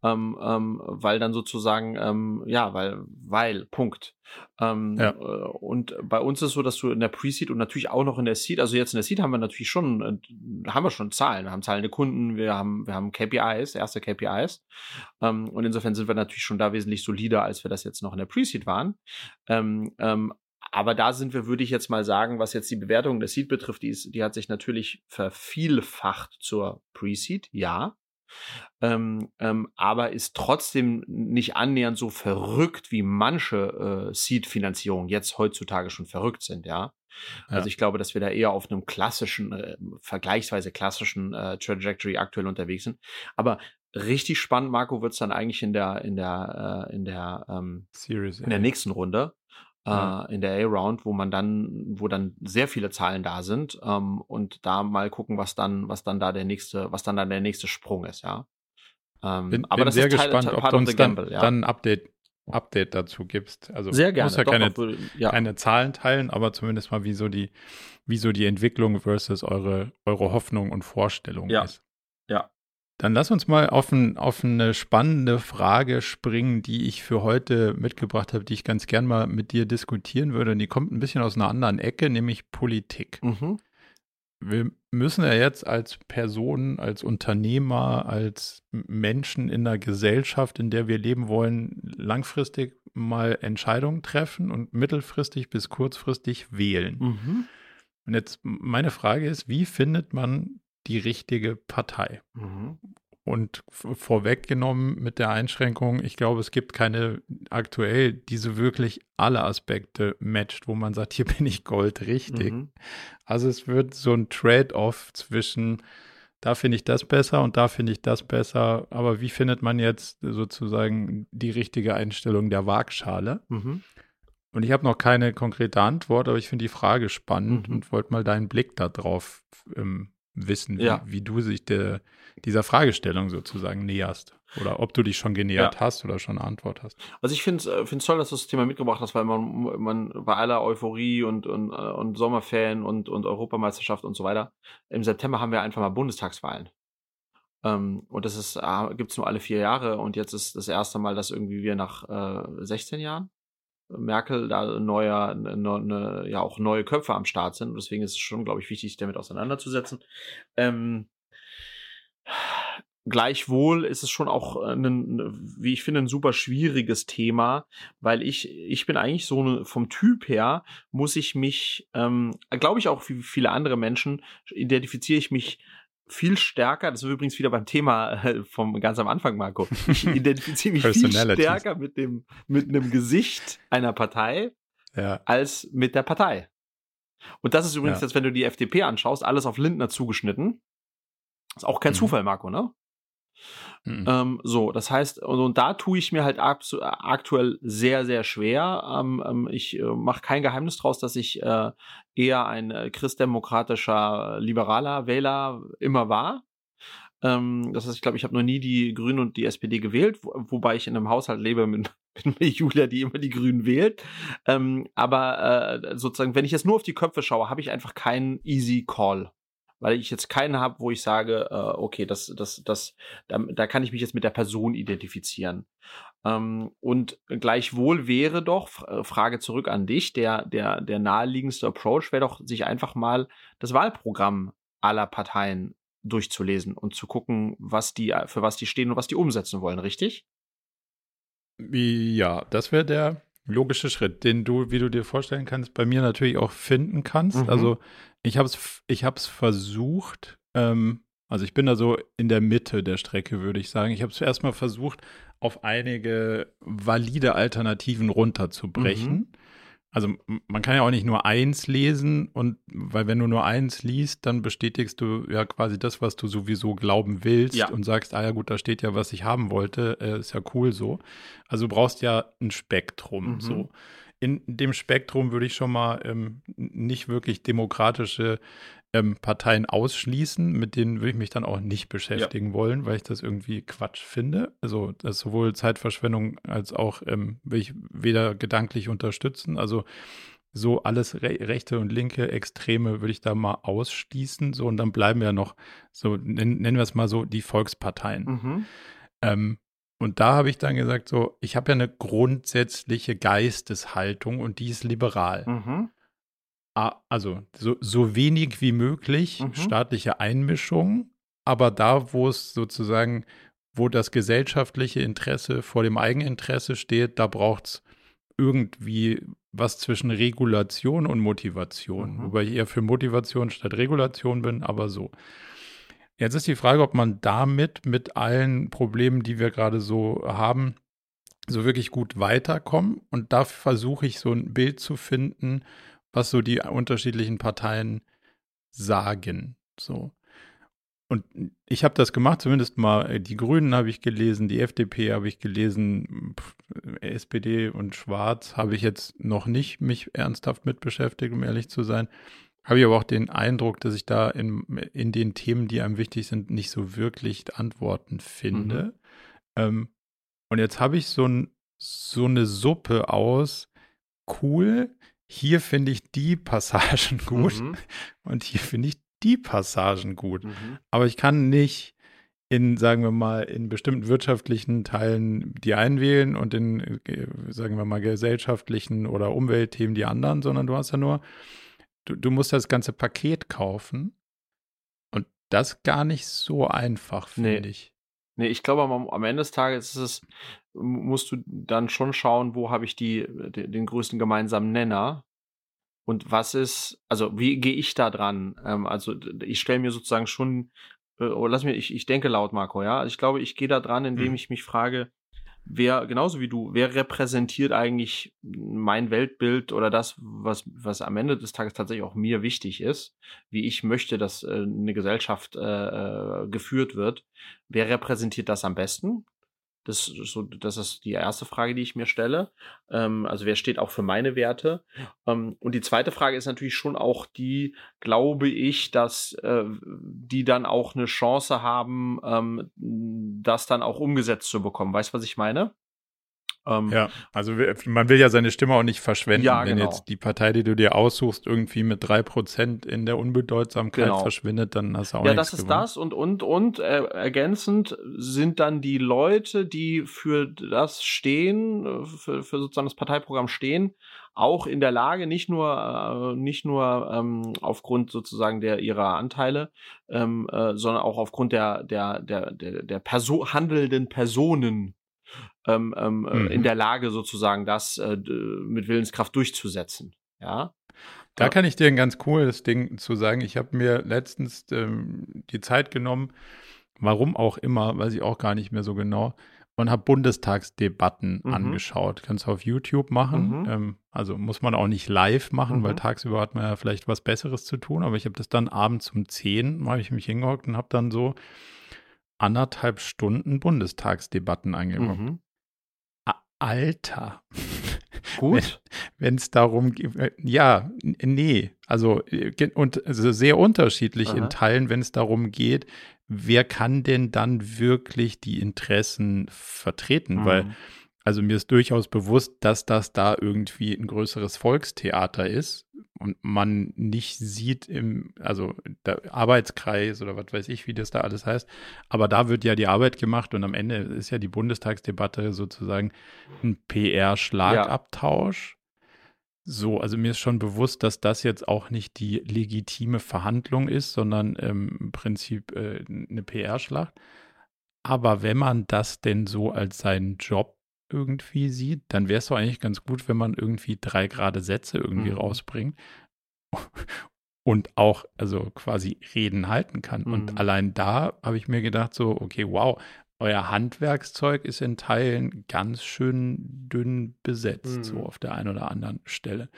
ähm, ähm, weil dann sozusagen, ähm, ja, weil, weil, Punkt. Ähm, ja. Äh, und bei uns ist so, dass du in der Pre-Seed und natürlich auch noch in der Seed, also jetzt in der Seed haben wir natürlich schon, äh, haben wir schon Zahlen, wir haben zahlende Kunden, wir haben, wir haben KPIs, erste KPIs. Ähm, und insofern sind wir natürlich schon da wesentlich solider, als wir das jetzt noch in der Pre-Seed waren. Ähm, ähm, aber da sind wir, würde ich jetzt mal sagen, was jetzt die Bewertung der Seed betrifft, die, ist, die hat sich natürlich vervielfacht zur Pre-Seed, ja. Ähm, ähm, aber ist trotzdem nicht annähernd so verrückt, wie manche äh, Seed-Finanzierungen jetzt heutzutage schon verrückt sind, ja. ja. Also ich glaube, dass wir da eher auf einem klassischen, äh, vergleichsweise klassischen äh, Trajectory aktuell unterwegs sind. Aber richtig spannend, Marco, wird es dann eigentlich in der, in der, äh, in der, ähm, Series, in der nächsten Runde ja. äh, in der A-Round, wo man dann, wo dann sehr viele Zahlen da sind ähm, und da mal gucken, was dann, was dann da der nächste, was dann da der nächste Sprung ist, ja. Ähm, bin, aber bin das sehr ist Teil, gespannt, Teil, ob du uns Gamble, dann, ja. dann ein Update, Update dazu gibst. Also sehr gerne. Muss ja, keine, auch, ja keine Zahlen teilen, aber zumindest mal, wie so die, wie so die Entwicklung versus eure, eure Hoffnung und Vorstellung ja. ist. Dann lass uns mal auf, ein, auf, eine spannende Frage springen, die ich für heute mitgebracht habe, die ich ganz gern mal mit dir diskutieren würde. Und die kommt ein bisschen aus einer anderen Ecke, nämlich Politik. Mhm. Wir müssen ja jetzt als Personen, als Unternehmer, als Menschen in der Gesellschaft, in der wir leben wollen, langfristig mal Entscheidungen treffen und mittelfristig bis kurzfristig wählen. Mhm. Und jetzt meine Frage ist, wie findet man die richtige Partei. Mhm. Und vorweggenommen mit der Einschränkung, ich glaube, es gibt keine aktuell, diese wirklich alle Aspekte matcht, wo man sagt, hier bin ich Gold richtig. Mhm. Also es wird so ein Trade-off zwischen, da finde ich das besser und da finde ich das besser. Aber wie findet man jetzt sozusagen die richtige Einstellung der Waagschale? Mhm. Und ich habe noch keine konkrete Antwort, aber ich finde die Frage spannend mhm. und wollte mal deinen Blick darauf ähm, wissen, wie, ja. wie du sich de, dieser Fragestellung sozusagen näherst. Oder ob du dich schon genähert ja. hast oder schon eine Antwort hast. Also ich finde es äh, toll, dass du das Thema mitgebracht hast, weil man, man bei aller Euphorie und, und, äh, und Sommerferien und, und Europameisterschaft und so weiter, im September haben wir einfach mal Bundestagswahlen. Ähm, und das ist, äh, gibt es nur alle vier Jahre und jetzt ist das erste Mal, dass irgendwie wir nach äh, 16 Jahren Merkel da neuer, ne, ne, ja auch neue Köpfe am Start sind. Deswegen ist es schon, glaube ich, wichtig, sich damit auseinanderzusetzen. Ähm, gleichwohl ist es schon auch ein, wie ich finde, ein super schwieriges Thema, weil ich, ich bin eigentlich so eine, vom Typ her, muss ich mich, ähm, glaube ich auch wie viele andere Menschen, identifiziere ich mich viel stärker, das ist übrigens wieder beim Thema äh, vom ganz am Anfang, Marco. Ich identifiziere mich viel stärker mit dem, mit einem Gesicht einer Partei ja. als mit der Partei. Und das ist übrigens ja. jetzt, wenn du die FDP anschaust, alles auf Lindner zugeschnitten. Ist auch kein mhm. Zufall, Marco, ne? Mhm. Ähm, so, das heißt, und, und, da tue ich mir halt aktuell sehr, sehr schwer. Ähm, ähm, ich äh, mache kein Geheimnis draus, dass ich äh, eher ein äh, christdemokratischer, liberaler Wähler immer war. Ähm, das heißt, ich glaube, ich habe noch nie die Grünen und die SPD gewählt, wo, wobei ich in einem Haushalt lebe mit, mit Julia, die immer die Grünen wählt. Ähm, aber äh, sozusagen, wenn ich jetzt nur auf die Köpfe schaue, habe ich einfach keinen easy Call weil ich jetzt keinen habe, wo ich sage, äh, okay, das, das, das, da, da kann ich mich jetzt mit der Person identifizieren. Ähm, und gleichwohl wäre doch, äh, Frage zurück an dich, der, der, der naheliegendste Approach wäre doch, sich einfach mal das Wahlprogramm aller Parteien durchzulesen und zu gucken, was die, für was die stehen und was die umsetzen wollen, richtig? Ja, das wäre der logische Schritt, den du, wie du dir vorstellen kannst, bei mir natürlich auch finden kannst. Mhm. Also ich habe es ich hab's versucht, ähm, also ich bin da so in der Mitte der Strecke, würde ich sagen. Ich habe es erstmal versucht, auf einige valide Alternativen runterzubrechen. Mhm. Also man kann ja auch nicht nur eins lesen und weil wenn du nur eins liest, dann bestätigst du ja quasi das, was du sowieso glauben willst ja. und sagst, ah ja gut, da steht ja, was ich haben wollte, äh, ist ja cool so. Also du brauchst ja ein Spektrum mhm. so in dem Spektrum würde ich schon mal ähm, nicht wirklich demokratische ähm, Parteien ausschließen, mit denen würde ich mich dann auch nicht beschäftigen ja. wollen, weil ich das irgendwie Quatsch finde. Also das ist sowohl Zeitverschwendung als auch ähm, will ich weder gedanklich unterstützen. Also so alles re rechte und linke Extreme würde ich da mal ausschließen. So und dann bleiben ja noch so nennen, nennen wir es mal so die Volksparteien. Mhm. Ähm, und da habe ich dann gesagt, so, ich habe ja eine grundsätzliche Geisteshaltung und die ist liberal. Mhm. Also so, so wenig wie möglich mhm. staatliche Einmischung, aber da, wo es sozusagen, wo das gesellschaftliche Interesse vor dem Eigeninteresse steht, da braucht es irgendwie was zwischen Regulation und Motivation. Mhm. Wobei ich eher für Motivation statt Regulation bin, aber so. Jetzt ist die Frage, ob man damit mit allen Problemen, die wir gerade so haben, so wirklich gut weiterkommen. Und da versuche ich so ein Bild zu finden, was so die unterschiedlichen Parteien sagen. So. Und ich habe das gemacht, zumindest mal die Grünen habe ich gelesen, die FDP habe ich gelesen, SPD und Schwarz habe ich jetzt noch nicht mich ernsthaft mit beschäftigt, um ehrlich zu sein. Habe ich aber auch den Eindruck, dass ich da in, in den Themen, die einem wichtig sind, nicht so wirklich Antworten finde. Mhm. Ähm, und jetzt habe ich so, ein, so eine Suppe aus, cool, hier finde ich die Passagen gut mhm. und hier finde ich die Passagen gut. Mhm. Aber ich kann nicht in, sagen wir mal, in bestimmten wirtschaftlichen Teilen die einen wählen und in, äh, sagen wir mal, gesellschaftlichen oder Umweltthemen die anderen, sondern du hast ja nur, du, du musst das ganze Paket kaufen. Und das gar nicht so einfach, finde nee. ich. Nee, ich glaube, am, am, Ende des Tages ist es, musst du dann schon schauen, wo habe ich die, den, den größten gemeinsamen Nenner und was ist, also wie gehe ich da dran? Ähm, also ich stelle mir sozusagen schon, äh, oh, lass mir, ich, ich denke laut, Marco, ja. Also ich glaube, ich gehe da dran, indem mhm. ich mich frage, wer, genauso wie du, wer repräsentiert eigentlich mein Weltbild oder das, was, was am Ende des Tages tatsächlich auch mir wichtig ist, wie ich möchte, dass äh, eine Gesellschaft äh, äh geführt wird. Wer repräsentiert das am besten? Das, so, das ist die erste Frage, die ich mir stelle. Ähm, also wer steht auch für meine Werte? Ähm, und die zweite Frage ist natürlich schon auch die, glaube ich, dass äh, die dann auch eine Chance haben, ähm, das dann auch umgesetzt zu bekommen. Weißt du, was ich meine? Ähm, ja, also man will ja seine Stimme auch nicht verschwenden. Ja, Wenn genau. jetzt die Partei, die du dir aussuchst, irgendwie mit drei Prozent in der Unbedeutsamkeit genau. verschwindet, dann hast du auch Ja, das ist gewonnen. das und, und, und äh, ergänzend sind dann die Leute, die für das stehen, für, für sozusagen das Parteiprogramm stehen, auch in der Lage, nicht nur, äh, nicht nur ähm, aufgrund sozusagen der ihrer Anteile, ähm, äh, sondern auch aufgrund der, der, der, der, der Perso handelnden Personen ähm, ähm, äh, mhm. in der Lage, sozusagen das äh, mit Willenskraft durchzusetzen. Ja. Da ja. kann ich dir ein ganz cooles Ding zu sagen. Ich habe mir letztens ähm, die Zeit genommen, warum auch immer, weiß ich auch gar nicht mehr so genau, und habe Bundestagsdebatten mhm. angeschaut. Kannst du auf YouTube machen. Mhm. Ähm, also muss man auch nicht live machen, mhm. weil tagsüber hat man ja vielleicht was Besseres zu tun. Aber ich habe das dann abends um 10, habe ich mich hingehockt und habe dann so anderthalb Stunden Bundestagsdebatten angeguckt. Alter. Gut. Wenn es darum geht, äh, ja, nee, also äh, und also sehr unterschiedlich Aha. in Teilen, wenn es darum geht, wer kann denn dann wirklich die Interessen vertreten? Mhm. Weil also mir ist durchaus bewusst, dass das da irgendwie ein größeres Volkstheater ist und man nicht sieht im, also der Arbeitskreis oder was weiß ich, wie das da alles heißt. Aber da wird ja die Arbeit gemacht und am Ende ist ja die Bundestagsdebatte sozusagen ein PR-Schlagabtausch. Ja. So, also mir ist schon bewusst, dass das jetzt auch nicht die legitime Verhandlung ist, sondern ähm, im Prinzip äh, eine PR-Schlacht. Aber wenn man das denn so als seinen Job irgendwie sieht, dann wäre es doch eigentlich ganz gut, wenn man irgendwie drei gerade Sätze irgendwie mhm. rausbringt und auch also quasi Reden halten kann. Mhm. Und allein da habe ich mir gedacht, so, okay, wow, euer Handwerkszeug ist in Teilen ganz schön dünn besetzt, mhm. so auf der einen oder anderen Stelle.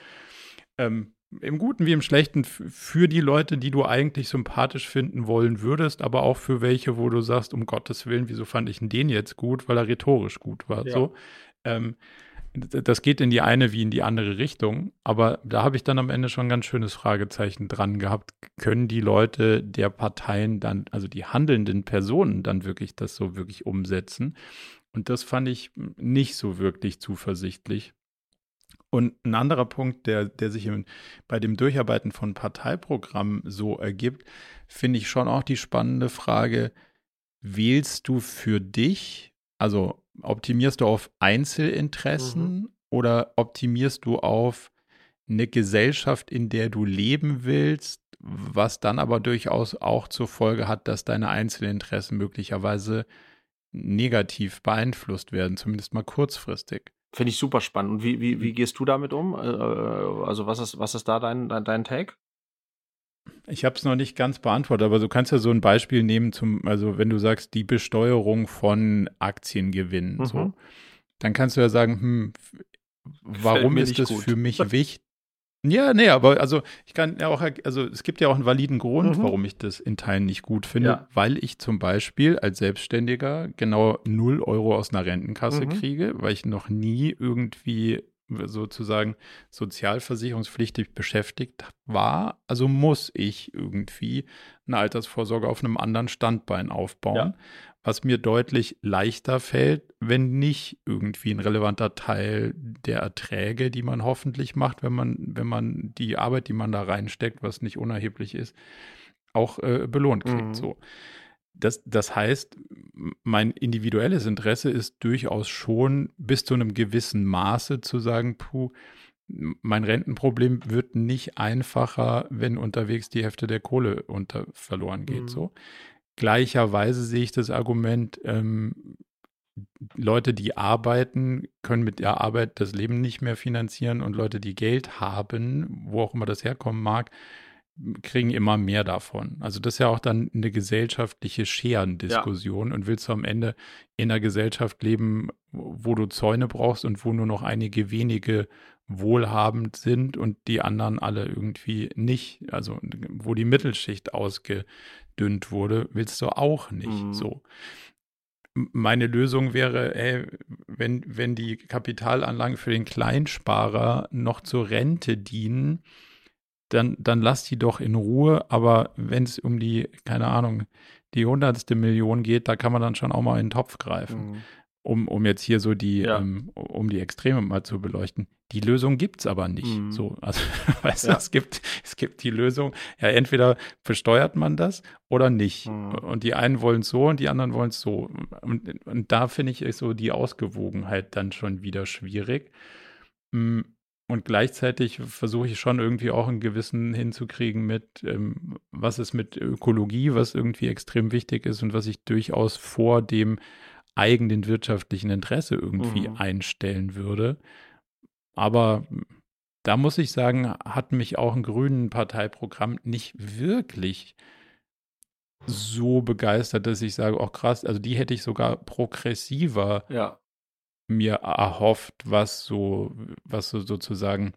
Ähm, im Guten wie im Schlechten für die Leute, die du eigentlich sympathisch finden wollen würdest, aber auch für welche, wo du sagst, um Gottes Willen, wieso fand ich den jetzt gut, weil er rhetorisch gut war. Ja. So, ähm, das geht in die eine wie in die andere Richtung, aber da habe ich dann am Ende schon ein ganz schönes Fragezeichen dran gehabt. Können die Leute der Parteien dann, also die handelnden Personen, dann wirklich das so wirklich umsetzen? Und das fand ich nicht so wirklich zuversichtlich. Und ein anderer Punkt, der, der sich im, bei dem Durcharbeiten von Parteiprogrammen so ergibt, finde ich schon auch die spannende Frage, wählst du für dich, also optimierst du auf Einzelinteressen mhm. oder optimierst du auf eine Gesellschaft, in der du leben willst, was dann aber durchaus auch zur Folge hat, dass deine Einzelinteressen möglicherweise negativ beeinflusst werden, zumindest mal kurzfristig. Finde ich super spannend. Und wie, wie, wie mhm. gehst du damit um? Äh, also, was ist, was ist da dein, dein, dein Take? Ich habe es noch nicht ganz beantwortet, aber du kannst ja so ein Beispiel nehmen zum, also wenn du sagst, die Besteuerung von Aktiengewinnen, mhm. so, dann kannst du ja sagen, hm, warum ist das gut. für mich wichtig? Ja, nee, aber also ich kann ja auch, also es gibt ja auch einen validen Grund, mhm. warum ich das in Teilen nicht gut finde, ja. weil ich zum Beispiel als Selbstständiger genau 0 Euro aus einer Rentenkasse mhm. kriege, weil ich noch nie irgendwie sozusagen sozialversicherungspflichtig beschäftigt war. Also muss ich irgendwie eine Altersvorsorge auf einem anderen Standbein aufbauen. Ja was mir deutlich leichter fällt, wenn nicht irgendwie ein relevanter Teil der Erträge, die man hoffentlich macht, wenn man, wenn man die Arbeit, die man da reinsteckt, was nicht unerheblich ist, auch äh, belohnt kriegt. Mhm. So. das, das heißt, mein individuelles Interesse ist durchaus schon bis zu einem gewissen Maße zu sagen, puh, mein Rentenproblem wird nicht einfacher, wenn unterwegs die Hälfte der Kohle unter verloren geht. Mhm. So. Gleicherweise sehe ich das Argument, ähm, Leute, die arbeiten, können mit der Arbeit das Leben nicht mehr finanzieren und Leute, die Geld haben, wo auch immer das herkommen mag, kriegen immer mehr davon. Also das ist ja auch dann eine gesellschaftliche Scherendiskussion ja. und willst du am Ende in einer Gesellschaft leben, wo du Zäune brauchst und wo nur noch einige wenige wohlhabend sind und die anderen alle irgendwie nicht, also wo die Mittelschicht ausgedünnt wurde, willst du auch nicht mhm. so. Meine Lösung wäre, ey, wenn, wenn die Kapitalanlagen für den Kleinsparer noch zur Rente dienen, dann, dann lass die doch in Ruhe. Aber wenn es um die, keine Ahnung, die hundertste Million geht, da kann man dann schon auch mal in den Topf greifen. Mhm. Um, um jetzt hier so die, ja. ähm, um die Extreme mal zu beleuchten. Die Lösung gibt es aber nicht. Mhm. So, also, weißt ja. du, es gibt, es gibt die Lösung, ja, entweder besteuert man das oder nicht. Mhm. Und die einen wollen es so und die anderen wollen es so. Und, und da finde ich so die Ausgewogenheit dann schon wieder schwierig. Mhm. Und gleichzeitig versuche ich schon irgendwie auch einen gewissen hinzukriegen mit, ähm, was ist mit Ökologie, was irgendwie extrem wichtig ist und was ich durchaus vor dem eigenen wirtschaftlichen Interesse irgendwie mhm. einstellen würde. Aber da muss ich sagen, hat mich auch ein grünen Parteiprogramm nicht wirklich so begeistert, dass ich sage, oh krass, also die hätte ich sogar progressiver ja mir erhofft, was so, was so sozusagen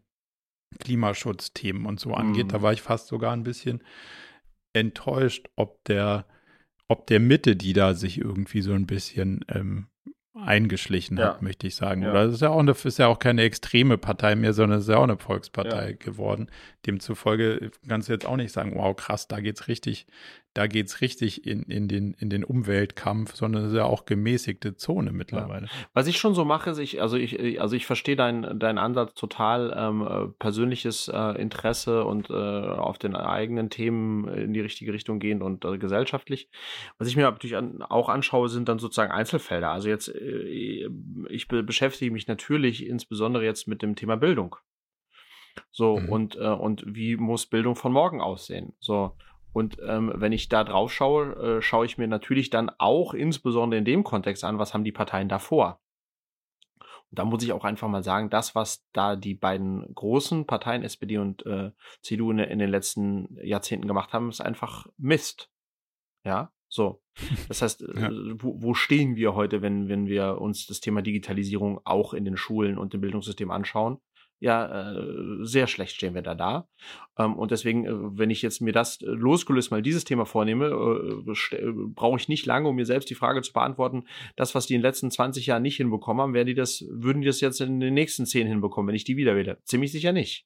Klimaschutzthemen und so angeht. Mm. Da mhm. war ich fast sogar ein bisschen enttäuscht, ob der, ob der Mitte, die da sich irgendwie so ein bisschen ähm, eingeschlichen ja. hat, möchte ich sagen. Ja. Oder es ist ja auch eine, ist ja auch keine extreme Partei mehr, sondern es ist ja auch eine Volkspartei ja. geworden. Demzufolge kannst du jetzt auch nicht sagen, wow, krass, da geht's richtig, da geht es richtig in, in, den, in den Umweltkampf, sondern es ist ja auch gemäßigte Zone mittlerweile. Ja. Was ich schon so mache, ist, ich, also ich, also ich verstehe deinen dein Ansatz total, ähm, äh, persönliches äh, Interesse und äh, auf den eigenen Themen in die richtige Richtung gehen und äh, gesellschaftlich. Was ich mir natürlich an, auch anschaue, sind dann sozusagen Einzelfelder. Also jetzt, äh, ich be beschäftige mich natürlich insbesondere jetzt mit dem Thema Bildung. So, mhm. und, äh, und wie muss Bildung von morgen aussehen? So, und ähm, wenn ich da drauf schaue, äh, schaue ich mir natürlich dann auch insbesondere in dem Kontext an, was haben die Parteien davor. Und da muss ich auch einfach mal sagen, das, was da die beiden großen Parteien, SPD und äh, CDU, in, in den letzten Jahrzehnten gemacht haben, ist einfach Mist. Ja, so. Das heißt, ja. Äh, wo, wo, stehen wir heute, wenn, wenn wir uns das Thema Digitalisierung auch in den Schulen und dem Bildungssystem anschauen? Ja, äh, sehr schlecht stehen wir da da. Ähm, und deswegen, äh, wenn ich jetzt mir das äh, losgelöst mal dieses Thema vornehme, äh, äh, brauche ich nicht lange, um mir selbst die Frage zu beantworten, das, was die in den letzten 20 Jahren nicht hinbekommen haben, werden die das, würden die das jetzt in den nächsten 10 hinbekommen, wenn ich die wieder wähle? Ziemlich sicher nicht.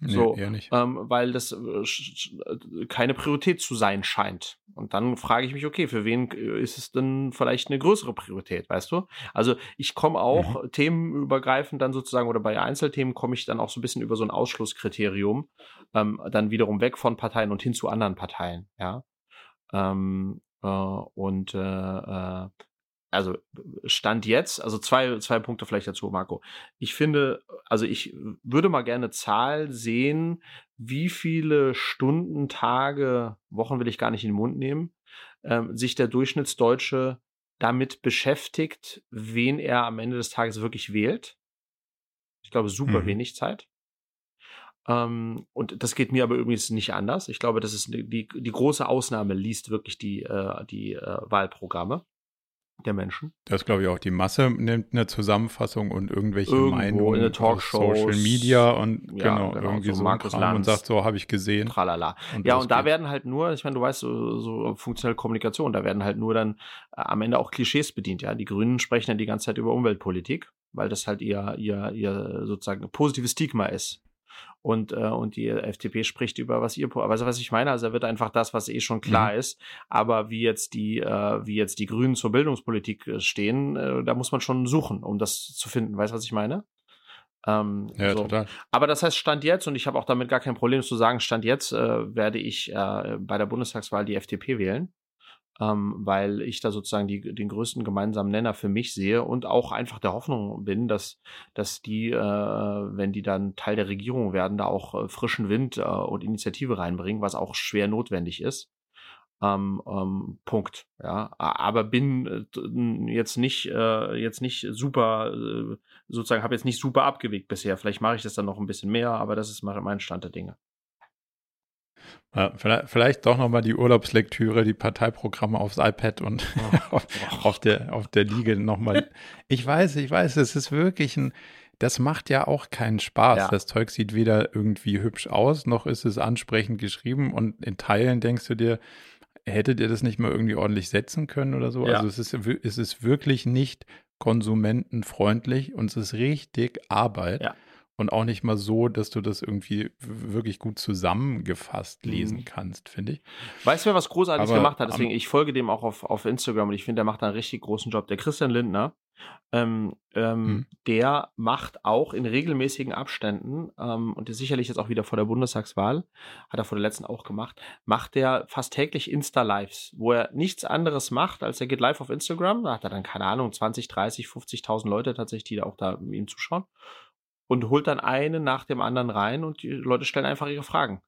Nee, so, ähm, weil das äh, keine Priorität zu sein scheint. Und dann frage ich mich, okay, für wen äh, ist es denn vielleicht eine größere Priorität, weißt du? Also ich komme auch mhm. themenübergreifend dann sozusagen oder bei Einzelthemen komme ich dann auch so ein bisschen über so ein Ausschlusskriterium ähm, dann wiederum weg von Parteien und hin zu anderen Parteien, ja. Ähm, äh, und äh, äh also Stand jetzt, also zwei, zwei Punkte vielleicht dazu, Marco. Ich finde, also ich würde mal gerne Zahl sehen, wie viele Stunden, Tage, Wochen will ich gar nicht in den Mund nehmen, ähm, sich der Durchschnittsdeutsche damit beschäftigt, wen er am Ende des Tages wirklich wählt. Ich glaube, super mhm. wenig Zeit. Ähm, und das geht mir aber übrigens nicht anders. Ich glaube, das ist die, die große Ausnahme, liest wirklich die, äh, die äh, Wahlprogramme der Menschen. Das glaube ich auch. Die Masse nimmt eine Zusammenfassung und irgendwelche Irgendwo Meinungen, in eine Talkshow, Social Media und ja, genau, genau, irgendwie so, so Markus Kram und sagt so, habe ich gesehen. Tralala. Und ja, und da geht. werden halt nur, ich meine, du weißt, so, so funktionelle Kommunikation, da werden halt nur dann äh, am Ende auch Klischees bedient. Ja, die Grünen sprechen dann die ganze Zeit über Umweltpolitik, weil das halt ihr, ihr, ihr sozusagen positives Stigma ist und, äh, und die FDP spricht über was ihr, also was ich meine, also da wird einfach das, was eh schon klar mhm. ist, aber wie jetzt die, äh, wie jetzt die Grünen zur Bildungspolitik äh, stehen, äh, da muss man schon suchen, um das zu finden. Weißt du, was ich meine? Ähm, ja, so. total. Aber das heißt, Stand jetzt, und ich habe auch damit gar kein Problem zu sagen, Stand jetzt äh, werde ich äh, bei der Bundestagswahl die FDP wählen. Ähm, weil ich da sozusagen die, den größten gemeinsamen Nenner für mich sehe und auch einfach der Hoffnung bin, dass, dass die, äh, wenn die dann Teil der Regierung werden, da auch äh, frischen Wind äh, und Initiative reinbringen, was auch schwer notwendig ist. Ähm, ähm, Punkt. Ja, aber bin äh, jetzt nicht äh, jetzt nicht super äh, sozusagen habe jetzt nicht super abgewegt bisher. Vielleicht mache ich das dann noch ein bisschen mehr, aber das ist mein Stand der Dinge. Ja, vielleicht, vielleicht doch nochmal die Urlaubslektüre, die Parteiprogramme aufs iPad und oh, auf, der, auf der Liege nochmal. Ich weiß, ich weiß, es ist wirklich ein, das macht ja auch keinen Spaß. Ja. Das Zeug sieht weder irgendwie hübsch aus, noch ist es ansprechend geschrieben und in Teilen denkst du dir, hättet ihr das nicht mal irgendwie ordentlich setzen können oder so? Ja. Also es ist, es ist wirklich nicht konsumentenfreundlich und es ist richtig Arbeit. Ja. Und auch nicht mal so, dass du das irgendwie wirklich gut zusammengefasst lesen mhm. kannst, finde ich. Weißt du, wer was Großartiges Aber, gemacht hat? Deswegen, ich folge dem auch auf, auf Instagram und ich finde, der macht einen richtig großen Job. Der Christian Lindner, ähm, ähm, hm. der macht auch in regelmäßigen Abständen, ähm, und sicherlich jetzt auch wieder vor der Bundestagswahl, hat er vor der letzten auch gemacht, macht er fast täglich Insta-Lives, wo er nichts anderes macht, als er geht live auf Instagram, da hat er dann, keine Ahnung, 20, 30, 50.000 Leute tatsächlich, die da auch da ihm zuschauen, und holt dann einen nach dem anderen rein und die Leute stellen einfach ihre Fragen.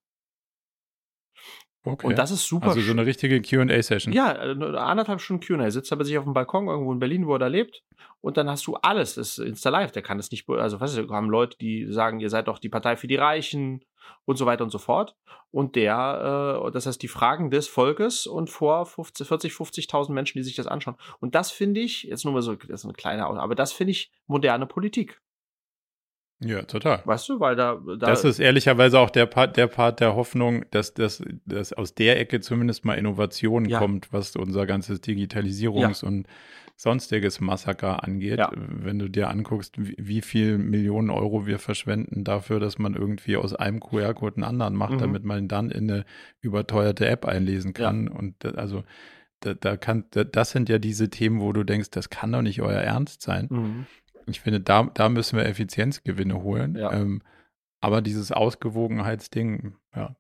Okay. Und das ist super. Also so eine richtige QA-Session. Ja, äh, anderthalb Stunden QA. Sitzt er bei sich auf dem Balkon irgendwo in Berlin, wo er da lebt. Und dann hast du alles. Das ist Insta Live. Der kann es nicht. Also, weißt du, haben Leute, die sagen, ihr seid doch die Partei für die Reichen und so weiter und so fort. Und der, äh, das heißt, die Fragen des Volkes und vor 50, 40, 50.000 Menschen, die sich das anschauen. Und das finde ich, jetzt nur mal so, das ist eine kleine, aber das finde ich moderne Politik. Ja, total. Weißt du, weil da, da Das ist ehrlicherweise auch der Part, der Part der Hoffnung, dass, dass, dass aus der Ecke zumindest mal Innovation ja. kommt, was unser ganzes Digitalisierungs- ja. und sonstiges Massaker angeht. Ja. Wenn du dir anguckst, wie, wie, viel Millionen Euro wir verschwenden dafür, dass man irgendwie aus einem QR-Code einen anderen macht, mhm. damit man dann in eine überteuerte App einlesen kann. Und also da, da kann, das sind ja diese Themen, wo du denkst, das kann doch nicht euer Ernst sein. Mhm. Ich finde, da, da müssen wir Effizienzgewinne holen. Ja. Ähm, aber dieses Ausgewogenheitsding, ja.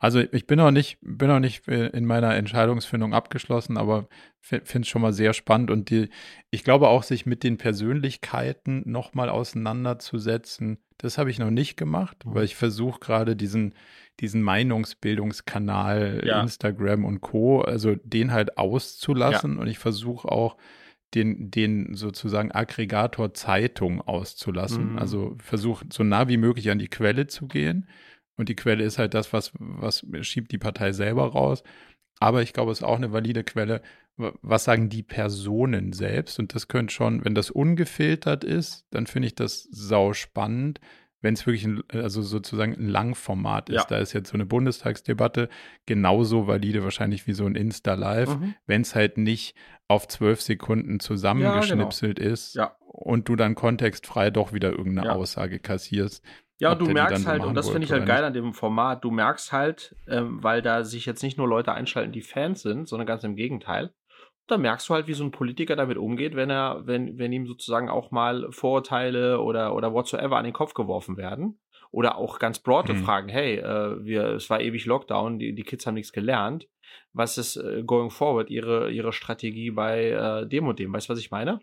Also ich bin noch nicht, bin noch nicht in meiner Entscheidungsfindung abgeschlossen, aber finde es schon mal sehr spannend und die, ich glaube auch, sich mit den Persönlichkeiten nochmal auseinanderzusetzen, das habe ich noch nicht gemacht, mhm. weil ich versuche gerade diesen, diesen Meinungsbildungskanal ja. Instagram und Co., also den halt auszulassen ja. und ich versuche auch den, den sozusagen Aggregator Zeitung auszulassen. Mhm. Also versucht so nah wie möglich an die Quelle zu gehen. Und die Quelle ist halt das, was, was schiebt die Partei selber raus. Aber ich glaube, es ist auch eine valide Quelle. Was sagen die Personen selbst? Und das könnte schon, wenn das ungefiltert ist, dann finde ich das sau spannend wenn es wirklich ein, also sozusagen ein Langformat ist. Ja. Da ist jetzt so eine Bundestagsdebatte genauso valide wahrscheinlich wie so ein Insta-Live, mhm. wenn es halt nicht auf zwölf Sekunden zusammengeschnipselt ja, genau. ist ja. und du dann kontextfrei doch wieder irgendeine Aussage kassierst. Ja, du merkst halt, und das finde ich halt geil an dem Format, du merkst halt, ähm, weil da sich jetzt nicht nur Leute einschalten, die Fans sind, sondern ganz im Gegenteil da merkst du halt, wie so ein Politiker damit umgeht, wenn er, wenn, wenn ihm sozusagen auch mal Vorurteile oder, oder whatsoever an den Kopf geworfen werden. Oder auch ganz broad mhm. Fragen, hey, äh, wir, es war ewig Lockdown, die, die Kids haben nichts gelernt. Was ist äh, going forward, ihre, ihre Strategie bei äh, dem und dem? Weißt du, was ich meine?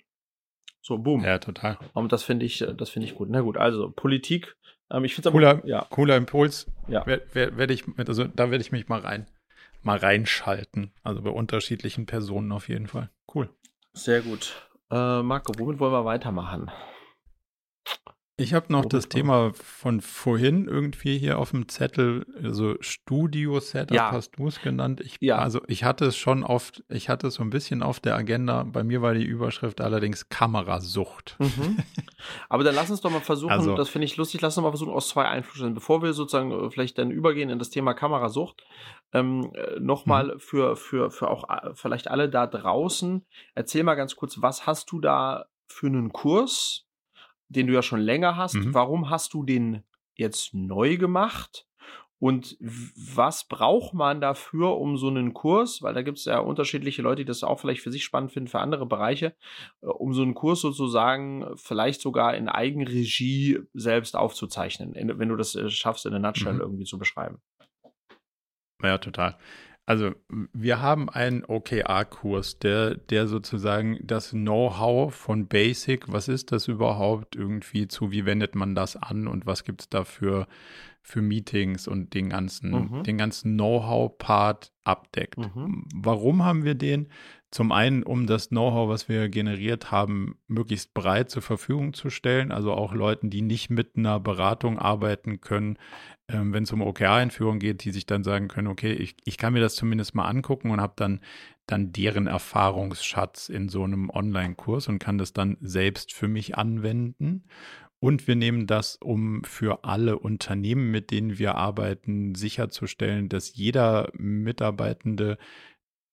So, boom. Ja, total. Und das finde ich, das finde ich gut. Na gut, also Politik, ähm, ich finde cooler, ja. cooler Impuls. Ja. Werde werd ich, also da werde ich mich mal rein mal reinschalten. Also bei unterschiedlichen Personen auf jeden Fall. Cool. Sehr gut. Äh, Marco, womit wollen wir weitermachen? Ich habe noch das Thema von vorhin irgendwie hier auf dem Zettel, also Studio-Setup ja. hast du es genannt. Ich, ja. Also ich hatte es schon oft, ich hatte es so ein bisschen auf der Agenda. Bei mir war die Überschrift allerdings Kamerasucht. Mhm. Aber dann lass uns doch mal versuchen, also, das finde ich lustig, lass uns mal versuchen, aus zwei Einflüssen, bevor wir sozusagen äh, vielleicht dann übergehen in das Thema Kamerasucht, ähm, äh, nochmal mhm. für, für, für auch äh, vielleicht alle da draußen, erzähl mal ganz kurz, was hast du da für einen Kurs? Den du ja schon länger hast. Mhm. Warum hast du den jetzt neu gemacht? Und was braucht man dafür, um so einen Kurs, weil da gibt es ja unterschiedliche Leute, die das auch vielleicht für sich spannend finden, für andere Bereiche, äh, um so einen Kurs sozusagen vielleicht sogar in Eigenregie selbst aufzuzeichnen, wenn du das äh, schaffst, in der Nutshell mhm. irgendwie zu beschreiben. Ja, total. Also wir haben einen OKR-Kurs, der, der sozusagen das Know-how von Basic, was ist das überhaupt irgendwie zu, wie wendet man das an und was gibt es dafür für Meetings und den ganzen, mhm. den ganzen Know-how-Part abdeckt. Mhm. Warum haben wir den? Zum einen, um das Know-how, was wir generiert haben, möglichst breit zur Verfügung zu stellen, also auch Leuten, die nicht mit einer Beratung arbeiten können, ähm, wenn es um OKR-Einführung geht, die sich dann sagen können, okay, ich, ich kann mir das zumindest mal angucken und habe dann, dann deren Erfahrungsschatz in so einem Online-Kurs und kann das dann selbst für mich anwenden. Und wir nehmen das, um für alle Unternehmen, mit denen wir arbeiten, sicherzustellen, dass jeder Mitarbeitende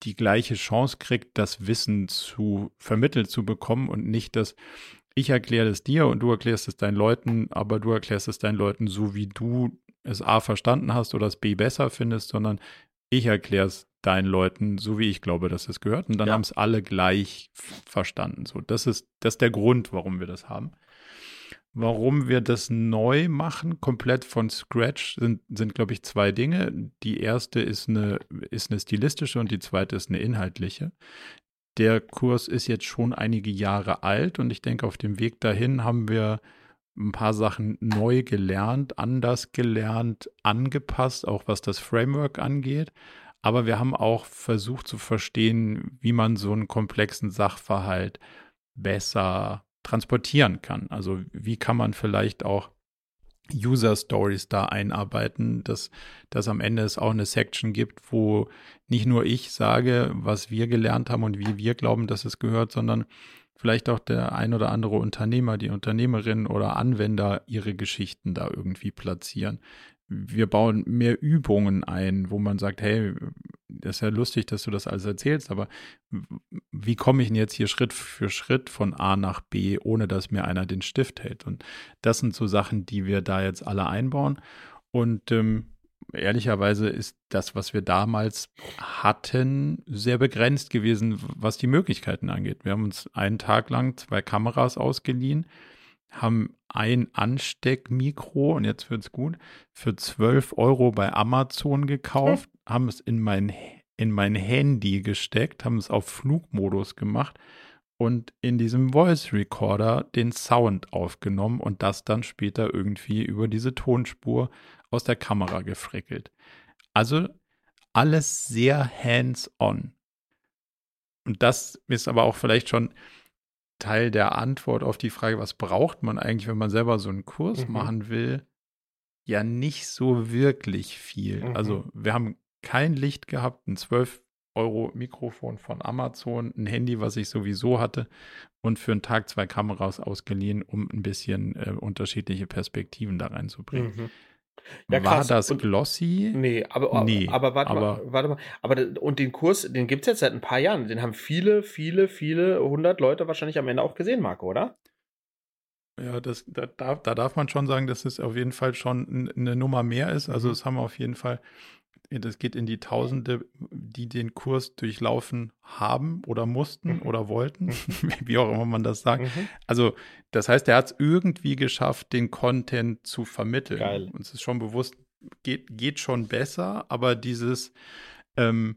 die gleiche Chance kriegt, das Wissen zu vermittelt zu bekommen und nicht, dass ich erkläre es dir und du erklärst es deinen Leuten, aber du erklärst es deinen Leuten so, wie du es A verstanden hast oder es B besser findest, sondern ich erkläre es deinen Leuten, so wie ich glaube, dass es gehört. Und dann ja. haben es alle gleich verstanden. So, das ist, das ist der Grund, warum wir das haben. Warum wir das neu machen, komplett von Scratch, sind, sind glaube ich, zwei Dinge. Die erste ist eine, ist eine stilistische und die zweite ist eine inhaltliche. Der Kurs ist jetzt schon einige Jahre alt und ich denke, auf dem Weg dahin haben wir ein paar Sachen neu gelernt, anders gelernt, angepasst, auch was das Framework angeht. Aber wir haben auch versucht zu verstehen, wie man so einen komplexen Sachverhalt besser transportieren kann. Also wie kann man vielleicht auch User Stories da einarbeiten, dass, dass am Ende es auch eine Section gibt, wo nicht nur ich sage, was wir gelernt haben und wie wir glauben, dass es gehört, sondern vielleicht auch der ein oder andere Unternehmer, die Unternehmerin oder Anwender ihre Geschichten da irgendwie platzieren wir bauen mehr Übungen ein, wo man sagt, hey, das ist ja lustig, dass du das alles erzählst, aber wie komme ich denn jetzt hier Schritt für Schritt von A nach B, ohne dass mir einer den Stift hält? Und das sind so Sachen, die wir da jetzt alle einbauen. Und ähm, ehrlicherweise ist das, was wir damals hatten, sehr begrenzt gewesen, was die Möglichkeiten angeht. Wir haben uns einen Tag lang zwei Kameras ausgeliehen haben ein Ansteckmikro, und jetzt wird es gut, für 12 Euro bei Amazon gekauft, haben es in mein, in mein Handy gesteckt, haben es auf Flugmodus gemacht und in diesem Voice Recorder den Sound aufgenommen und das dann später irgendwie über diese Tonspur aus der Kamera gefrickelt. Also alles sehr hands-on. Und das ist aber auch vielleicht schon Teil der Antwort auf die Frage, was braucht man eigentlich, wenn man selber so einen Kurs mhm. machen will, ja nicht so wirklich viel. Mhm. Also wir haben kein Licht gehabt, ein 12 Euro Mikrofon von Amazon, ein Handy, was ich sowieso hatte und für einen Tag zwei Kameras ausgeliehen, um ein bisschen äh, unterschiedliche Perspektiven da reinzubringen. Mhm. Ja, War das und, glossy? Nee, aber, nee, aber, warte, aber mal, warte mal. Aber und den Kurs, den gibt es jetzt seit ein paar Jahren. Den haben viele, viele, viele hundert Leute wahrscheinlich am Ende auch gesehen, Marco, oder? Ja, das, da, da darf man schon sagen, dass es auf jeden Fall schon eine Nummer mehr ist. Also mhm. es haben auf jeden Fall das geht in die Tausende, die den Kurs durchlaufen haben oder mussten mhm. oder wollten, mhm. wie auch immer man das sagt. Mhm. Also, das heißt, er hat es irgendwie geschafft, den Content zu vermitteln. Geil. Uns ist schon bewusst, geht, geht schon besser, aber dieses, ähm,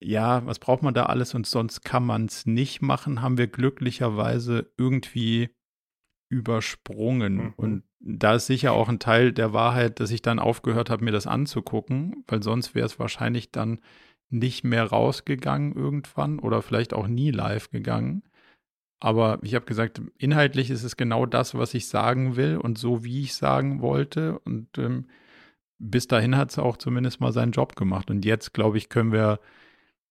ja, was braucht man da alles und sonst kann man es nicht machen, haben wir glücklicherweise irgendwie übersprungen. Mhm. Und da ist sicher auch ein Teil der Wahrheit, dass ich dann aufgehört habe, mir das anzugucken, weil sonst wäre es wahrscheinlich dann nicht mehr rausgegangen irgendwann oder vielleicht auch nie live gegangen. Aber ich habe gesagt, inhaltlich ist es genau das, was ich sagen will und so, wie ich sagen wollte. Und ähm, bis dahin hat es auch zumindest mal seinen Job gemacht. Und jetzt, glaube ich, können wir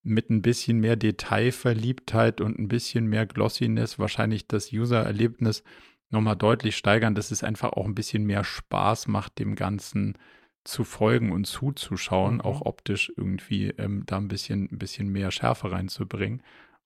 mit ein bisschen mehr Detailverliebtheit und ein bisschen mehr Glossiness wahrscheinlich das User-Erlebnis nochmal deutlich steigern, dass es einfach auch ein bisschen mehr Spaß macht, dem Ganzen zu folgen und zuzuschauen, mhm. auch optisch irgendwie ähm, da ein bisschen, ein bisschen mehr Schärfe reinzubringen.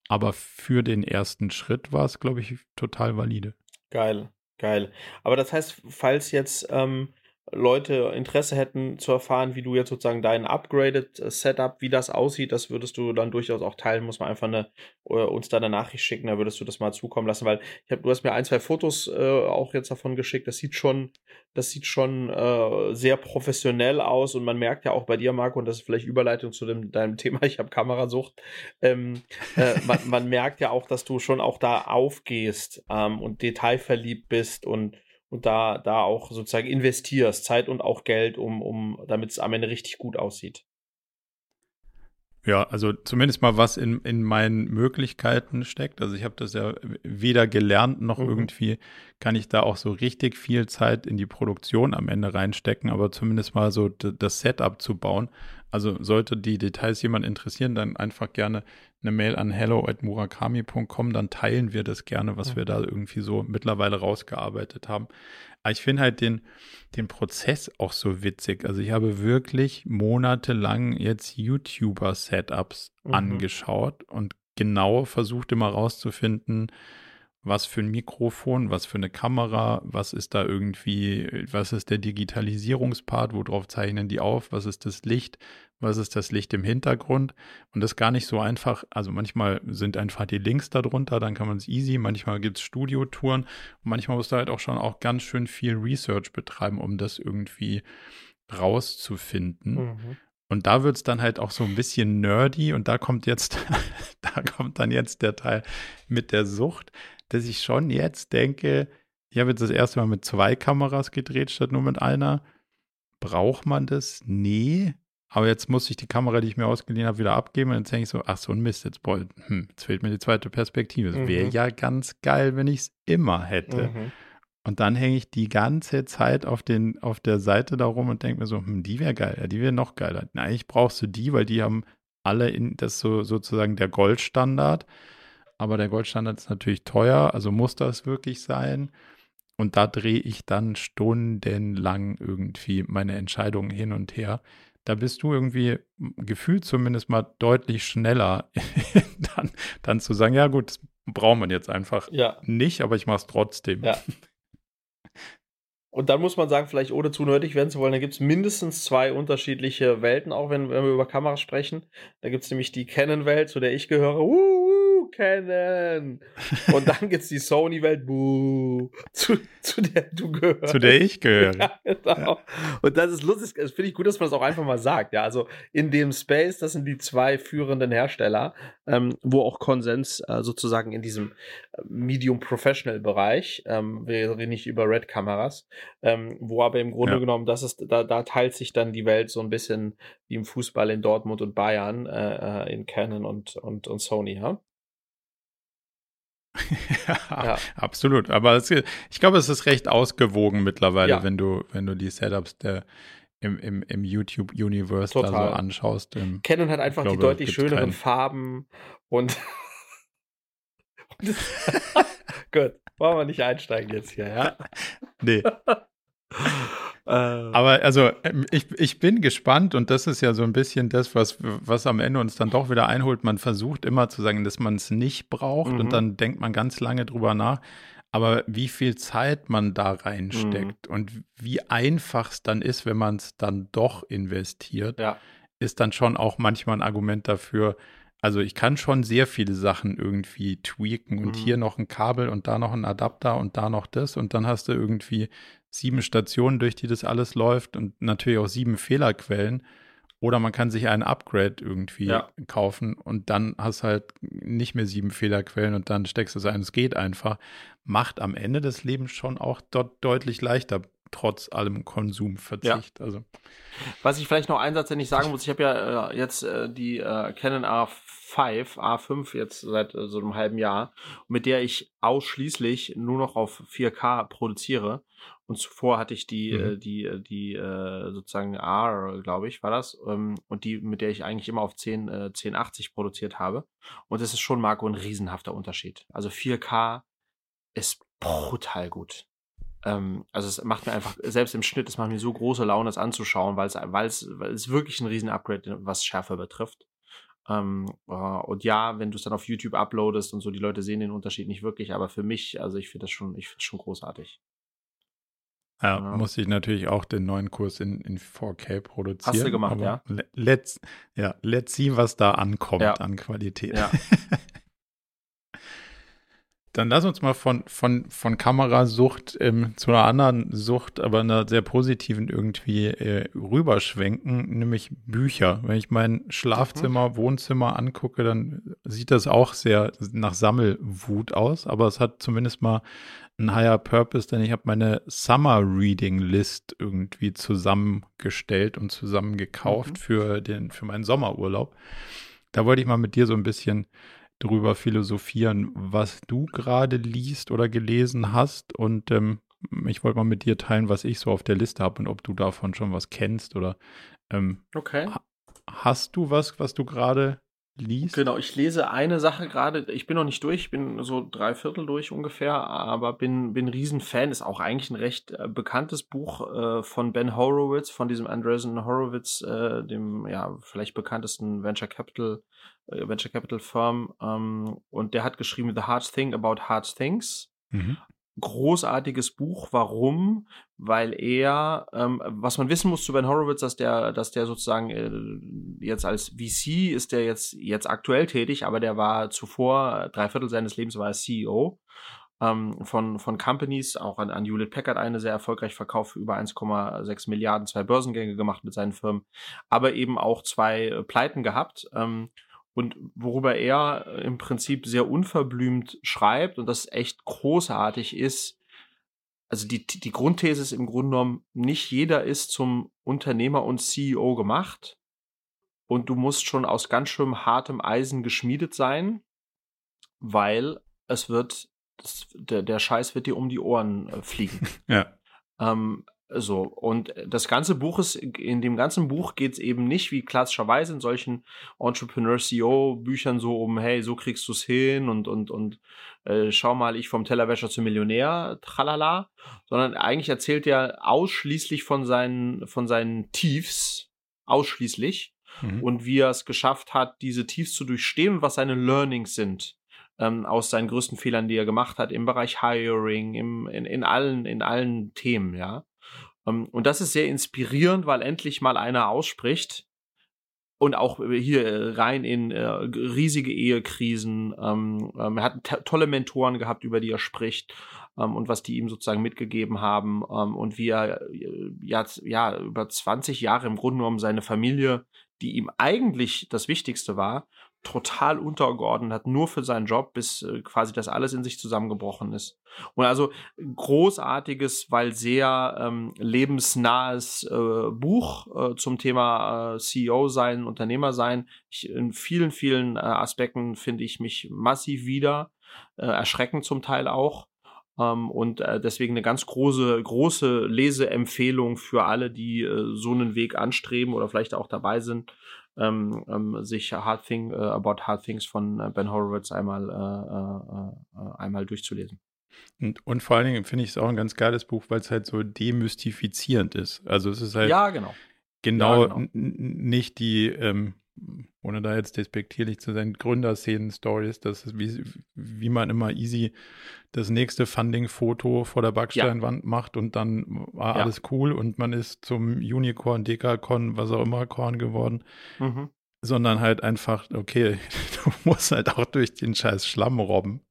Aber für den ersten Schritt war es, glaube ich, total valide. Geil, geil. Aber das heißt, falls jetzt ähm, Leute Interesse hätten zu erfahren, wie du jetzt sozusagen dein upgraded äh, Setup, wie das aussieht, das würdest du dann durchaus auch teilen. Muss man einfach eine, äh, uns da eine Nachricht schicken, da würdest du das mal zukommen lassen, weil ich hab, du hast mir ein, zwei Fotos äh, auch jetzt davon geschickt. Das sieht schon, das sieht schon äh, sehr professionell aus und man merkt ja auch bei dir, Marco, und das ist vielleicht Überleitung zu dem, deinem Thema, ich habe Kamerasucht. Ähm, äh, man, man, merkt ja auch, dass du schon auch da aufgehst ähm, und detailverliebt bist und und da, da auch sozusagen investierst, Zeit und auch Geld, um, um, damit es am Ende richtig gut aussieht. Ja, also zumindest mal was in, in meinen Möglichkeiten steckt. Also ich habe das ja weder gelernt noch mhm. irgendwie kann ich da auch so richtig viel Zeit in die Produktion am Ende reinstecken, aber zumindest mal so das Setup zu bauen. Also sollte die Details jemand interessieren, dann einfach gerne eine Mail an hello@murakami.com, dann teilen wir das gerne, was ja. wir da irgendwie so mittlerweile rausgearbeitet haben. Aber ich finde halt den, den Prozess auch so witzig. Also ich habe wirklich monatelang jetzt YouTuber-Setups mhm. angeschaut und genau versucht immer rauszufinden, was für ein Mikrofon, was für eine Kamera, was ist da irgendwie, was ist der Digitalisierungspart, worauf zeichnen die auf, was ist das Licht, was ist das Licht im Hintergrund und das ist gar nicht so einfach, also manchmal sind einfach die Links darunter, dann kann man es easy, manchmal gibt es Studiotouren und manchmal musst du halt auch schon auch ganz schön viel Research betreiben, um das irgendwie rauszufinden. Mhm. Und da wird es dann halt auch so ein bisschen nerdy und da kommt jetzt, da kommt dann jetzt der Teil mit der Sucht dass ich schon jetzt denke, ich habe jetzt das erste Mal mit zwei Kameras gedreht statt nur mit einer. Braucht man das? Nee. Aber jetzt muss ich die Kamera, die ich mir ausgeliehen habe, wieder abgeben. Und dann denke ich so, ach so ein Mist, jetzt, boah, hm, jetzt fehlt mir die zweite Perspektive. Es wäre mhm. ja ganz geil, wenn ich es immer hätte. Mhm. Und dann hänge ich die ganze Zeit auf, den, auf der Seite da rum und denke mir so, hm, die wäre geil, die wäre noch geiler. Na, eigentlich brauchst du die, weil die haben alle in, das so sozusagen der Goldstandard aber der Goldstandard ist natürlich teuer, also muss das wirklich sein. Und da drehe ich dann stundenlang irgendwie meine Entscheidungen hin und her. Da bist du irgendwie gefühlt zumindest mal deutlich schneller, dann, dann zu sagen, ja gut, das braucht man jetzt einfach ja. nicht, aber ich mache es trotzdem. Ja. Und dann muss man sagen, vielleicht ohne zu nötig werden zu wollen, da gibt es mindestens zwei unterschiedliche Welten, auch wenn, wenn wir über Kameras sprechen. Da gibt es nämlich die Canon-Welt, zu der ich gehöre. Uh, kennen. Und dann gibt es die Sony-Welt, zu, zu der du gehörst. Zu der ich gehöre. Ja, genau. Ja. Und das ist lustig, das finde ich gut, dass man das auch einfach mal sagt. Ja, also in dem Space, das sind die zwei führenden Hersteller, ähm, wo auch Konsens äh, sozusagen in diesem äh, Medium-Professional-Bereich, ähm, wir reden nicht über Red-Kameras, ähm, wo aber im Grunde ja. genommen, das ist, da, da teilt sich dann die Welt so ein bisschen wie im Fußball in Dortmund und Bayern, äh, äh in Canon und, und, und Sony, ja? ja, absolut. Aber es, ich glaube, es ist recht ausgewogen mittlerweile, ja. wenn du, wenn du die Setups der im, im, im YouTube-Universe da so anschaust. Im, Canon hat einfach glaube, die deutlich schöneren keinen. Farben und Gut, wollen wir nicht einsteigen jetzt hier, ja? nee. Äh. Aber also ähm, ich, ich bin gespannt und das ist ja so ein bisschen das, was, was am Ende uns dann doch wieder einholt. Man versucht immer zu sagen, dass man es nicht braucht mhm. und dann denkt man ganz lange drüber nach. Aber wie viel Zeit man da reinsteckt mhm. und wie einfach es dann ist, wenn man es dann doch investiert, ja. ist dann schon auch manchmal ein Argument dafür, also ich kann schon sehr viele Sachen irgendwie tweaken und mhm. hier noch ein Kabel und da noch ein Adapter und da noch das und dann hast du irgendwie sieben Stationen, durch die das alles läuft und natürlich auch sieben Fehlerquellen. Oder man kann sich ein Upgrade irgendwie ja. kaufen und dann hast halt nicht mehr sieben Fehlerquellen und dann steckst du es ein. Es geht einfach. Macht am Ende des Lebens schon auch dort deutlich leichter, trotz allem Konsumverzicht. Ja. Also. Was ich vielleicht noch einen Satz, den ich sagen muss, ich habe ja äh, jetzt äh, die äh, Canon A5, A5 jetzt seit äh, so einem halben Jahr, mit der ich ausschließlich nur noch auf 4K produziere. Und zuvor hatte ich die, mhm. äh, die, äh, die, äh, sozusagen R, glaube ich, war das. Ähm, und die, mit der ich eigentlich immer auf 10, äh, 1080 produziert habe. Und das ist schon, Marco, ein riesenhafter Unterschied. Also 4K ist brutal gut. Ähm, also es macht mir einfach, selbst im Schnitt, es macht mir so große Laune, das anzuschauen, weil es, weil es, weil es wirklich ein Riesen-Upgrade, was Schärfe betrifft. Ähm, uh, und ja, wenn du es dann auf YouTube uploadest und so, die Leute sehen den Unterschied nicht wirklich, aber für mich, also ich finde das schon, ich finde schon großartig. Ja, ja, musste ich natürlich auch den neuen Kurs in, in 4K produzieren. Hast du gemacht, ja? Let's, ja, let's see, was da ankommt ja. an Qualität. Ja. Dann lass uns mal von, von, von Kamerasucht ähm, zu einer anderen Sucht, aber einer sehr positiven irgendwie äh, rüberschwenken, nämlich Bücher. Wenn ich mein Schlafzimmer, mhm. Wohnzimmer angucke, dann sieht das auch sehr nach Sammelwut aus, aber es hat zumindest mal einen Higher Purpose, denn ich habe meine Summer Reading List irgendwie zusammengestellt und zusammengekauft mhm. für den, für meinen Sommerurlaub. Da wollte ich mal mit dir so ein bisschen drüber philosophieren, was du gerade liest oder gelesen hast. Und ähm, ich wollte mal mit dir teilen, was ich so auf der Liste habe und ob du davon schon was kennst oder ähm, okay. hast du was, was du gerade liest? Genau, ich lese eine Sache gerade. Ich bin noch nicht durch, ich bin so drei Viertel durch ungefähr, aber bin, bin Riesenfan. Ist auch eigentlich ein recht äh, bekanntes Buch äh, von Ben Horowitz, von diesem Andreessen Horowitz, äh, dem ja vielleicht bekanntesten Venture Capital äh, Venture Capital Firm. Ähm, und der hat geschrieben The Hard Thing About Hard Things. Mhm. Großartiges Buch. Warum? Weil er, ähm, was man wissen muss zu Ben Horowitz, dass der, dass der sozusagen äh, jetzt als VC ist der jetzt, jetzt aktuell tätig, aber der war zuvor, drei Viertel seines Lebens war er CEO ähm, von, von Companies, auch an, an Hewlett Packard eine sehr erfolgreich verkauft über 1,6 Milliarden, zwei Börsengänge gemacht mit seinen Firmen, aber eben auch zwei äh, Pleiten gehabt. Ähm, und worüber er äh, im Prinzip sehr unverblümt schreibt und das echt großartig ist, also die, die Grundthese ist im Grunde genommen, nicht jeder ist zum Unternehmer und CEO gemacht und du musst schon aus ganz schön hartem Eisen geschmiedet sein, weil es wird, das, der, der Scheiß wird dir um die Ohren äh, fliegen. Ja. Ähm, so, und das ganze Buch ist, in dem ganzen Buch geht es eben nicht wie klassischerweise in solchen Entrepreneur-CEO-Büchern so um, hey, so kriegst du es hin und, und, und äh, schau mal, ich vom Tellerwäscher zum Millionär, tralala, sondern eigentlich erzählt er ausschließlich von seinen, von seinen Tiefs, ausschließlich, mhm. und wie er es geschafft hat, diese Tiefs zu durchstehen und was seine Learnings sind. Ähm, aus seinen größten Fehlern, die er gemacht hat im Bereich Hiring, im, in, in allen, in allen Themen, ja. Ähm, und das ist sehr inspirierend, weil endlich mal einer ausspricht, und auch hier äh, rein in äh, riesige Ehekrisen. Ähm, ähm, er hat tolle Mentoren gehabt, über die er spricht und was die ihm sozusagen mitgegeben haben und wie er äh, ja, ja über 20 Jahre im Grunde genommen seine Familie, die ihm eigentlich das Wichtigste war, total untergeordnet hat, nur für seinen Job, bis äh, quasi das alles in sich zusammengebrochen ist. Und also großartiges, weil sehr ähm, lebensnahes äh, Buch äh, zum Thema äh, CEO sein, Unternehmer sein. Ich, in vielen, vielen äh, Aspekten finde ich mich massiv wieder, äh, erschreckend zum Teil auch. Ähm, und äh, deswegen eine ganz große, große Leseempfehlung für alle, die äh, so einen Weg anstreben oder vielleicht auch dabei sind ähm, ähm, sich Hard Thing, äh, About Hard Things von äh, Ben Horowitz einmal, äh, äh, äh, einmal durchzulesen. Und, und, vor allen Dingen finde ich es auch ein ganz geiles Buch, weil es halt so demystifizierend ist. Also es ist halt ja, genau. genau, ja, genau. nicht die ähm, ohne da jetzt despektierlich zu sein, Gründerszenen-Stories, das ist wie, wie man immer easy das nächste Funding-Foto vor der Backsteinwand ja. macht und dann war ja. alles cool und man ist zum Unicorn, Dekacon, was auch immer Korn geworden. Mhm sondern halt einfach, okay, du musst halt auch durch den scheiß Schlamm robben.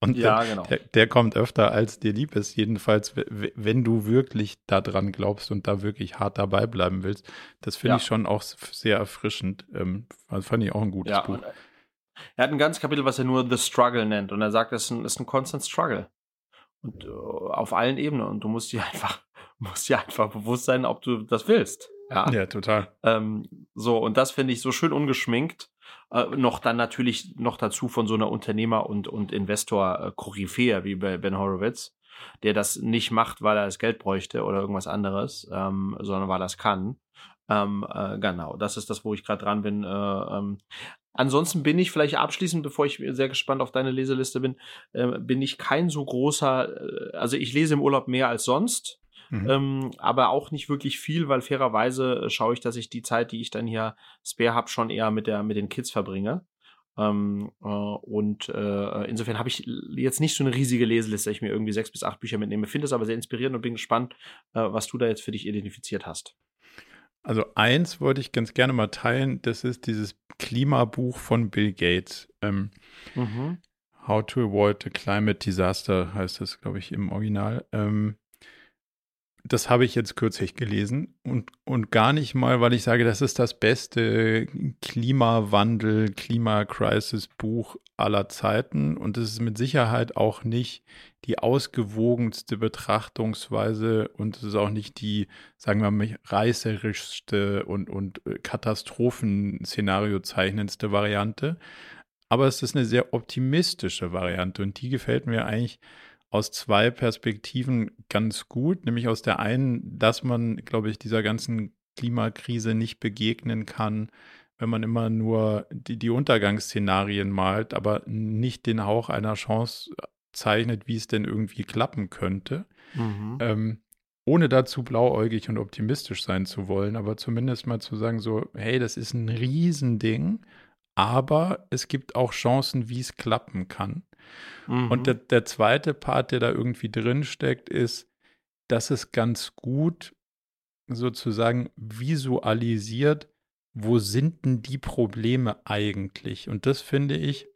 Und ja, der, genau. der, der, kommt öfter, als dir lieb ist. Jedenfalls, wenn du wirklich daran glaubst und da wirklich hart dabei bleiben willst. Das finde ja. ich schon auch sehr erfrischend. Ähm, fand ich auch ein gutes ja, Buch. Er hat ein ganzes Kapitel, was er nur The Struggle nennt. Und er sagt, es ist ein, ist ein Constant Struggle. Und uh, auf allen Ebenen. Und du musst dir einfach, musst dir einfach bewusst sein, ob du das willst. Ja, ja total. Ähm, so, und das finde ich so schön ungeschminkt. Äh, noch dann natürlich noch dazu von so einer Unternehmer- und, und Investor-Koryphäe wie bei Ben Horowitz, der das nicht macht, weil er das Geld bräuchte oder irgendwas anderes, ähm, sondern weil er es kann. Ähm, äh, genau, das ist das, wo ich gerade dran bin. Äh, ähm. Ansonsten bin ich vielleicht abschließend, bevor ich sehr gespannt auf deine Leseliste bin, äh, bin ich kein so großer, äh, also ich lese im Urlaub mehr als sonst. Mhm. Ähm, aber auch nicht wirklich viel, weil fairerweise äh, schaue ich, dass ich die Zeit, die ich dann hier spare habe, schon eher mit, der, mit den Kids verbringe. Ähm, äh, und äh, insofern habe ich jetzt nicht so eine riesige Leseliste, dass ich mir irgendwie sechs bis acht Bücher mitnehme. Finde es aber sehr inspirierend und bin gespannt, äh, was du da jetzt für dich identifiziert hast. Also eins wollte ich ganz gerne mal teilen, das ist dieses Klimabuch von Bill Gates. Ähm, mhm. How to Avoid a Climate Disaster heißt das, glaube ich, im Original. Ähm, das habe ich jetzt kürzlich gelesen und, und gar nicht mal, weil ich sage, das ist das beste Klimawandel, Klimakrisis-Buch aller Zeiten und es ist mit Sicherheit auch nicht die ausgewogenste Betrachtungsweise und es ist auch nicht die, sagen wir mal, reißerischste und, und äh, Katastrophenszenario zeichnendste Variante. Aber es ist eine sehr optimistische Variante und die gefällt mir eigentlich aus zwei Perspektiven ganz gut, nämlich aus der einen, dass man, glaube ich, dieser ganzen Klimakrise nicht begegnen kann, wenn man immer nur die, die Untergangsszenarien malt, aber nicht den Hauch einer Chance zeichnet, wie es denn irgendwie klappen könnte. Mhm. Ähm, ohne dazu blauäugig und optimistisch sein zu wollen, aber zumindest mal zu sagen, so, hey, das ist ein Riesending, aber es gibt auch Chancen, wie es klappen kann. Mhm. Und der, der zweite Part, der da irgendwie drin steckt, ist, dass es ganz gut sozusagen visualisiert, wo sind denn die Probleme eigentlich? Und das finde ich,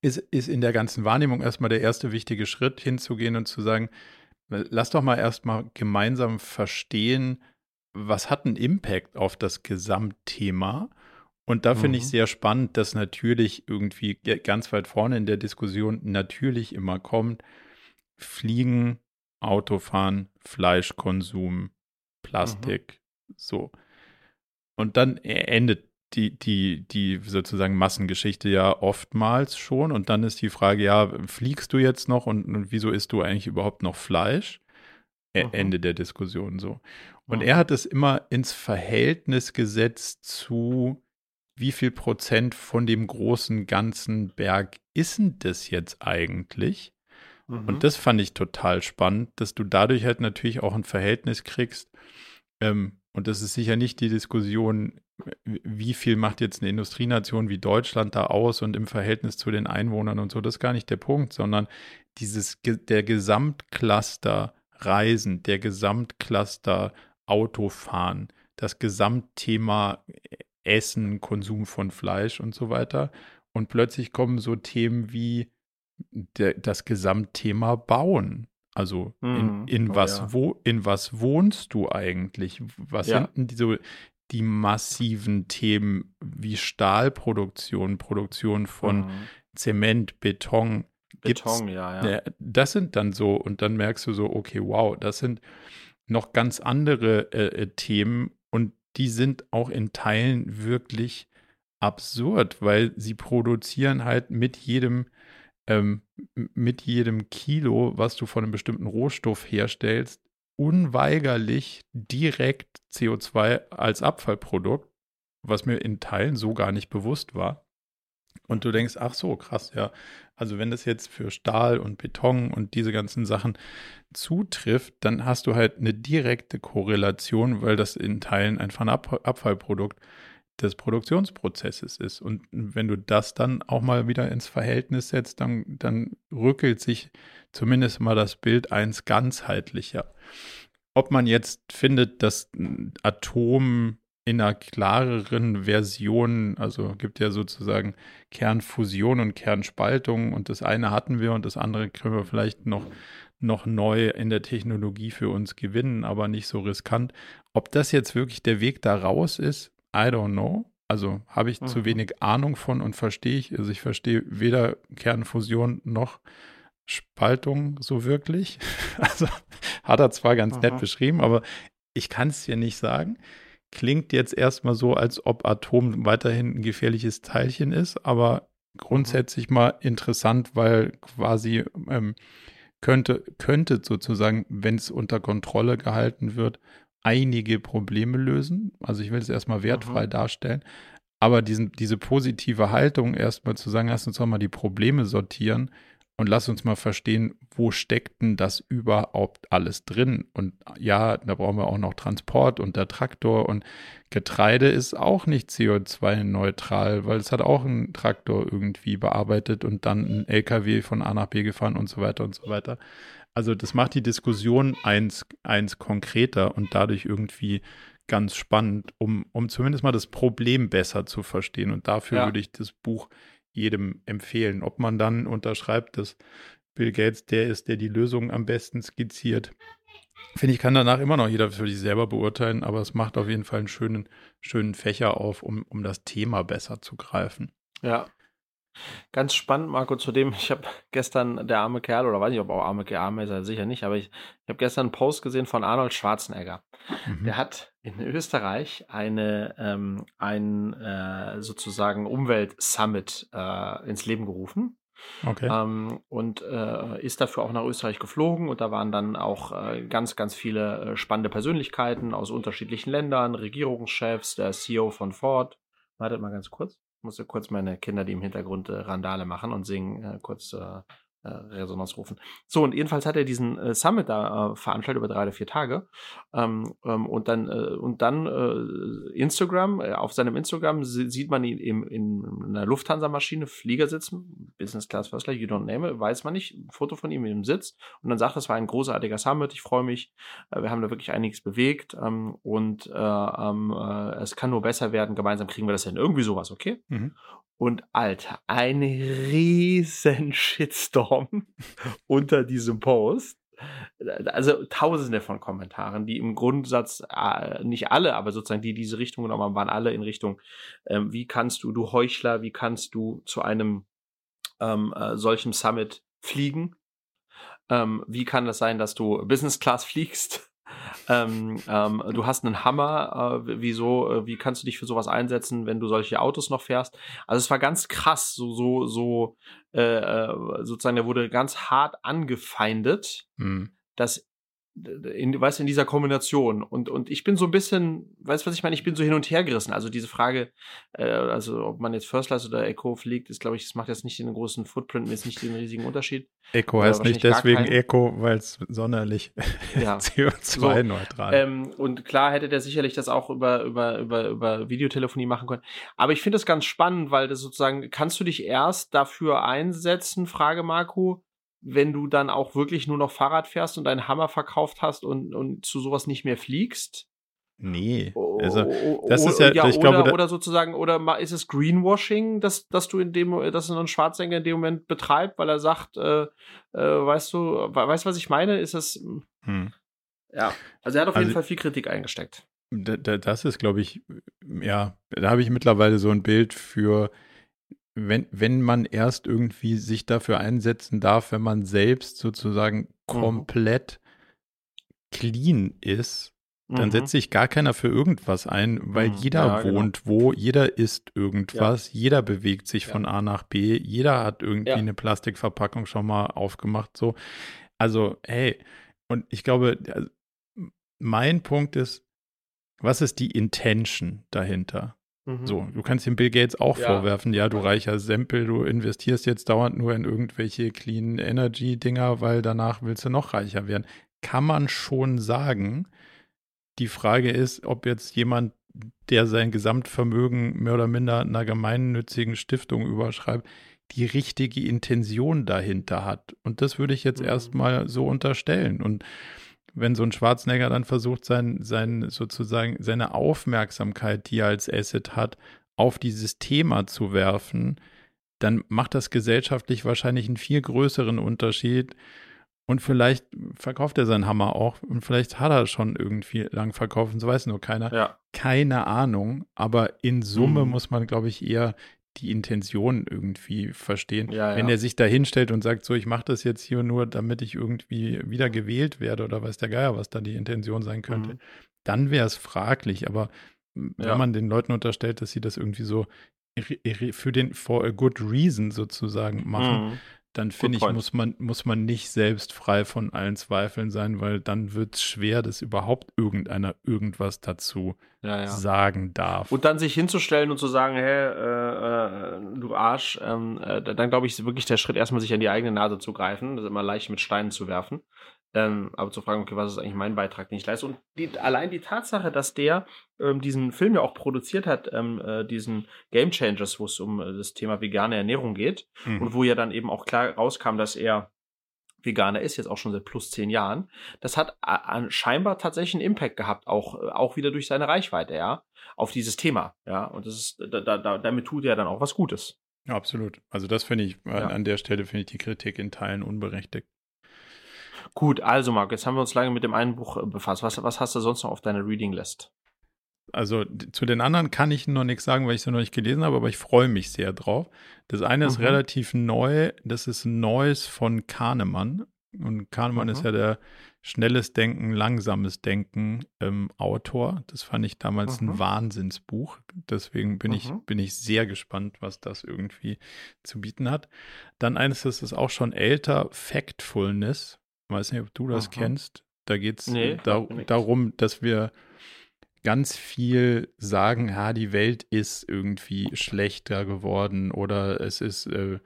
ist, ist in der ganzen Wahrnehmung erstmal der erste wichtige Schritt, hinzugehen und zu sagen, lass doch mal erstmal gemeinsam verstehen, was hat einen Impact auf das Gesamtthema und da finde ich mhm. sehr spannend, dass natürlich irgendwie ganz weit vorne in der Diskussion natürlich immer kommt, Fliegen, Autofahren, Fleischkonsum, Plastik, mhm. so. Und dann endet die, die, die sozusagen Massengeschichte ja oftmals schon. Und dann ist die Frage, ja, fliegst du jetzt noch und, und wieso isst du eigentlich überhaupt noch Fleisch? Mhm. Ende der Diskussion so. Und mhm. er hat es immer ins Verhältnis gesetzt zu wie viel Prozent von dem großen ganzen Berg ist denn das jetzt eigentlich? Mhm. Und das fand ich total spannend, dass du dadurch halt natürlich auch ein Verhältnis kriegst. Ähm, und das ist sicher nicht die Diskussion, wie viel macht jetzt eine Industrienation wie Deutschland da aus und im Verhältnis zu den Einwohnern und so, das ist gar nicht der Punkt, sondern dieses, der Gesamtcluster Reisen, der Gesamtcluster Autofahren, das Gesamtthema Essen, Konsum von Fleisch und so weiter. Und plötzlich kommen so Themen wie der, das Gesamtthema Bauen. Also in, mhm. in oh, was ja. wo in was wohnst du eigentlich? Was ja. sind denn die, so die massiven Themen wie Stahlproduktion, Produktion von mhm. Zement, Beton? Beton, ja, ja. Das sind dann so, und dann merkst du so, okay, wow, das sind noch ganz andere äh, äh Themen und die sind auch in Teilen wirklich absurd, weil sie produzieren halt mit jedem, ähm, mit jedem Kilo, was du von einem bestimmten Rohstoff herstellst, unweigerlich direkt CO2 als Abfallprodukt, was mir in Teilen so gar nicht bewusst war. Und du denkst, ach so, krass, ja. Also wenn das jetzt für Stahl und Beton und diese ganzen Sachen zutrifft, dann hast du halt eine direkte Korrelation, weil das in Teilen einfach ein Ab Abfallprodukt des Produktionsprozesses ist. Und wenn du das dann auch mal wieder ins Verhältnis setzt, dann, dann rückelt sich zumindest mal das Bild eins ganzheitlicher. Ob man jetzt findet, dass Atom in einer klareren Version, also gibt ja sozusagen Kernfusion und Kernspaltung und das eine hatten wir und das andere können wir vielleicht noch, noch neu in der Technologie für uns gewinnen, aber nicht so riskant. Ob das jetzt wirklich der Weg da raus ist, I don't know. Also habe ich mhm. zu wenig Ahnung von und verstehe ich, also ich verstehe weder Kernfusion noch Spaltung so wirklich. Also hat er zwar ganz Aha. nett beschrieben, aber ich kann es dir nicht sagen klingt jetzt erstmal so, als ob Atom weiterhin ein gefährliches Teilchen ist, aber grundsätzlich mal interessant, weil quasi ähm, könnte, könnte sozusagen, wenn es unter Kontrolle gehalten wird, einige Probleme lösen. Also ich will es erstmal wertfrei mhm. darstellen. Aber diesen, diese positive Haltung, erstmal zu sagen, lass uns doch mal die Probleme sortieren, und lass uns mal verstehen, wo steckt denn das überhaupt alles drin? Und ja, da brauchen wir auch noch Transport und der Traktor und Getreide ist auch nicht CO2-neutral, weil es hat auch ein Traktor irgendwie bearbeitet und dann ein LKW von A nach B gefahren und so weiter und so weiter. Also das macht die Diskussion eins, eins konkreter und dadurch irgendwie ganz spannend, um, um zumindest mal das Problem besser zu verstehen. Und dafür ja. würde ich das Buch jedem empfehlen. Ob man dann unterschreibt, dass Bill Gates der ist, der die Lösung am besten skizziert, finde ich, kann danach immer noch jeder für sich selber beurteilen, aber es macht auf jeden Fall einen schönen, schönen Fächer auf, um, um das Thema besser zu greifen. Ja, Ganz spannend, Marco, zu dem, ich habe gestern der arme Kerl, oder weiß nicht, ob auch arme Kerl, arme ist er sicher nicht, aber ich, ich habe gestern einen Post gesehen von Arnold Schwarzenegger. Mhm. Der hat in Österreich eine, ähm, ein äh, sozusagen Umwelt-Summit äh, ins Leben gerufen. Okay. Ähm, und äh, ist dafür auch nach Österreich geflogen und da waren dann auch äh, ganz, ganz viele äh, spannende Persönlichkeiten aus unterschiedlichen Ländern, Regierungschefs, der CEO von Ford. Wartet mal ganz kurz muss ja kurz meine Kinder, die im Hintergrund äh, Randale machen und singen, äh, kurz äh, Resonanz rufen. So, und jedenfalls hat er diesen äh, Summit da äh, veranstaltet über drei oder vier Tage. Ähm, ähm, und dann, äh, und dann äh, Instagram, äh, auf seinem Instagram sieht man ihn im, in einer Lufthansa-Maschine, Flieger sitzen, Business Class First Class, you don't name it, weiß man nicht, ein Foto von ihm im Sitz. Und dann sagt, das war ein großartiger Summit, ich freue mich, wir haben da wirklich einiges bewegt ähm, und äh, ähm, äh, es kann nur besser werden, gemeinsam kriegen wir das hin. Irgendwie sowas, okay? Mhm. Und Alter, ein riesen Shitstorm unter diesem Post. Also tausende von Kommentaren, die im Grundsatz, äh, nicht alle, aber sozusagen die diese Richtung genommen waren alle in Richtung, ähm, wie kannst du, du Heuchler, wie kannst du zu einem ähm, äh, solchen Summit fliegen? Ähm, wie kann das sein, dass du Business Class fliegst? Ähm, ähm, du hast einen Hammer, äh, wieso, äh, wie kannst du dich für sowas einsetzen, wenn du solche Autos noch fährst? Also es war ganz krass, so, so, so, äh, äh sozusagen, der wurde ganz hart angefeindet, mhm. dass in, weißt in dieser Kombination. Und, und ich bin so ein bisschen, weißt du, was ich meine? Ich bin so hin und her gerissen. Also diese Frage, äh, also ob man jetzt First Class oder Echo fliegt, ist, glaube ich, das macht jetzt nicht den großen Footprint, jetzt nicht den riesigen Unterschied. Echo heißt nicht deswegen Echo, weil es sonderlich ja. CO2-neutral. So, ähm, und klar hätte der sicherlich das auch über, über, über, über Videotelefonie machen können. Aber ich finde das ganz spannend, weil das sozusagen, kannst du dich erst dafür einsetzen, Frage Marco, wenn du dann auch wirklich nur noch Fahrrad fährst und deinen Hammer verkauft hast und, und zu sowas nicht mehr fliegst? Nee, also das ist ja, ja ich oder, glaube, oder sozusagen, oder ist es Greenwashing, dass, dass du in dem, dass ein Schwarzsänger in dem Moment betreibt, weil er sagt, äh, äh, weißt du, weißt du, was ich meine? Ist es, hm. hm. ja, also er hat auf also, jeden Fall viel Kritik eingesteckt. Das ist, glaube ich, ja, da habe ich mittlerweile so ein Bild für, wenn, wenn man erst irgendwie sich dafür einsetzen darf, wenn man selbst sozusagen mhm. komplett mhm. clean ist, dann mhm. setzt sich gar keiner für irgendwas ein, weil mhm. jeder ja, genau. wohnt genau. wo, jeder isst irgendwas, ja. jeder bewegt sich ja. von A nach B, jeder hat irgendwie eine Plastikverpackung schon mal aufgemacht, so. Also, hey, und ich glaube, also, mein Punkt ist, was ist die Intention dahinter? Mhm. So, du kannst dem Bill Gates auch ja. vorwerfen, ja, du reicher Sempel, du investierst jetzt dauernd nur in irgendwelche Clean Energy Dinger, weil danach willst du noch reicher werden. Kann man schon sagen. Die Frage ist, ob jetzt jemand, der sein Gesamtvermögen mehr oder minder einer gemeinnützigen Stiftung überschreibt, die richtige Intention dahinter hat. Und das würde ich jetzt mhm. erstmal so unterstellen. Und wenn so ein Schwarzenegger dann versucht, sein, sein, sozusagen seine Aufmerksamkeit, die er als Asset hat, auf dieses Thema zu werfen, dann macht das gesellschaftlich wahrscheinlich einen viel größeren Unterschied. Und vielleicht verkauft er seinen Hammer auch und vielleicht hat er schon irgendwie lang verkauft und so weiß nur keiner. Ja. Keine Ahnung. Aber in Summe mhm. muss man, glaube ich, eher die Intention irgendwie verstehen. Ja, Wenn ja. er sich da hinstellt und sagt, so, ich mache das jetzt hier nur, damit ich irgendwie wieder gewählt werde oder weiß der Geier, was da die Intention sein könnte, mhm. dann wäre es fraglich. Aber ja. wenn man den Leuten unterstellt, dass sie das irgendwie so für den for a good reason sozusagen machen, mhm. Dann finde ich, muss man, muss man nicht selbst frei von allen Zweifeln sein, weil dann wird es schwer, dass überhaupt irgendeiner irgendwas dazu ja, ja. sagen darf. Und dann sich hinzustellen und zu sagen, hey, äh, äh, du Arsch, ähm, äh, dann glaube ich, ist wirklich der Schritt, erstmal sich an die eigene Nase zu greifen, das ist immer leicht mit Steinen zu werfen. Ähm, aber zu fragen, okay, was ist eigentlich mein Beitrag, den ich leiste? Und die, allein die Tatsache, dass der ähm, diesen Film ja auch produziert hat, ähm, äh, diesen Game Changers, wo es um äh, das Thema vegane Ernährung geht mhm. und wo ja dann eben auch klar rauskam, dass er Veganer ist, jetzt auch schon seit plus zehn Jahren, das hat äh, scheinbar tatsächlich einen Impact gehabt, auch, äh, auch wieder durch seine Reichweite, ja, auf dieses Thema, ja, und das ist, da, da, damit tut er dann auch was Gutes. Ja, absolut. Also das finde ich, ja. an der Stelle finde ich die Kritik in Teilen unberechtigt. Gut, also Marc, jetzt haben wir uns lange mit dem einen Buch äh, befasst. Was, was hast du sonst noch auf deiner Reading List? Also zu den anderen kann ich noch nichts sagen, weil ich sie noch nicht gelesen habe, aber ich freue mich sehr drauf. Das eine ist mhm. relativ neu, das ist Neues von Kahnemann. Und Kahnemann mhm. ist ja der schnelles Denken, langsames Denken ähm, Autor. Das fand ich damals mhm. ein Wahnsinnsbuch. Deswegen bin, ich, mhm. bin ich sehr gespannt, was das irgendwie zu bieten hat. Dann eines, das ist auch schon älter, Factfulness weiß nicht, ob du das Aha. kennst. Da geht es nee, da, darum, dass wir ganz viel sagen, ja, die Welt ist irgendwie schlechter geworden oder es ist, äh,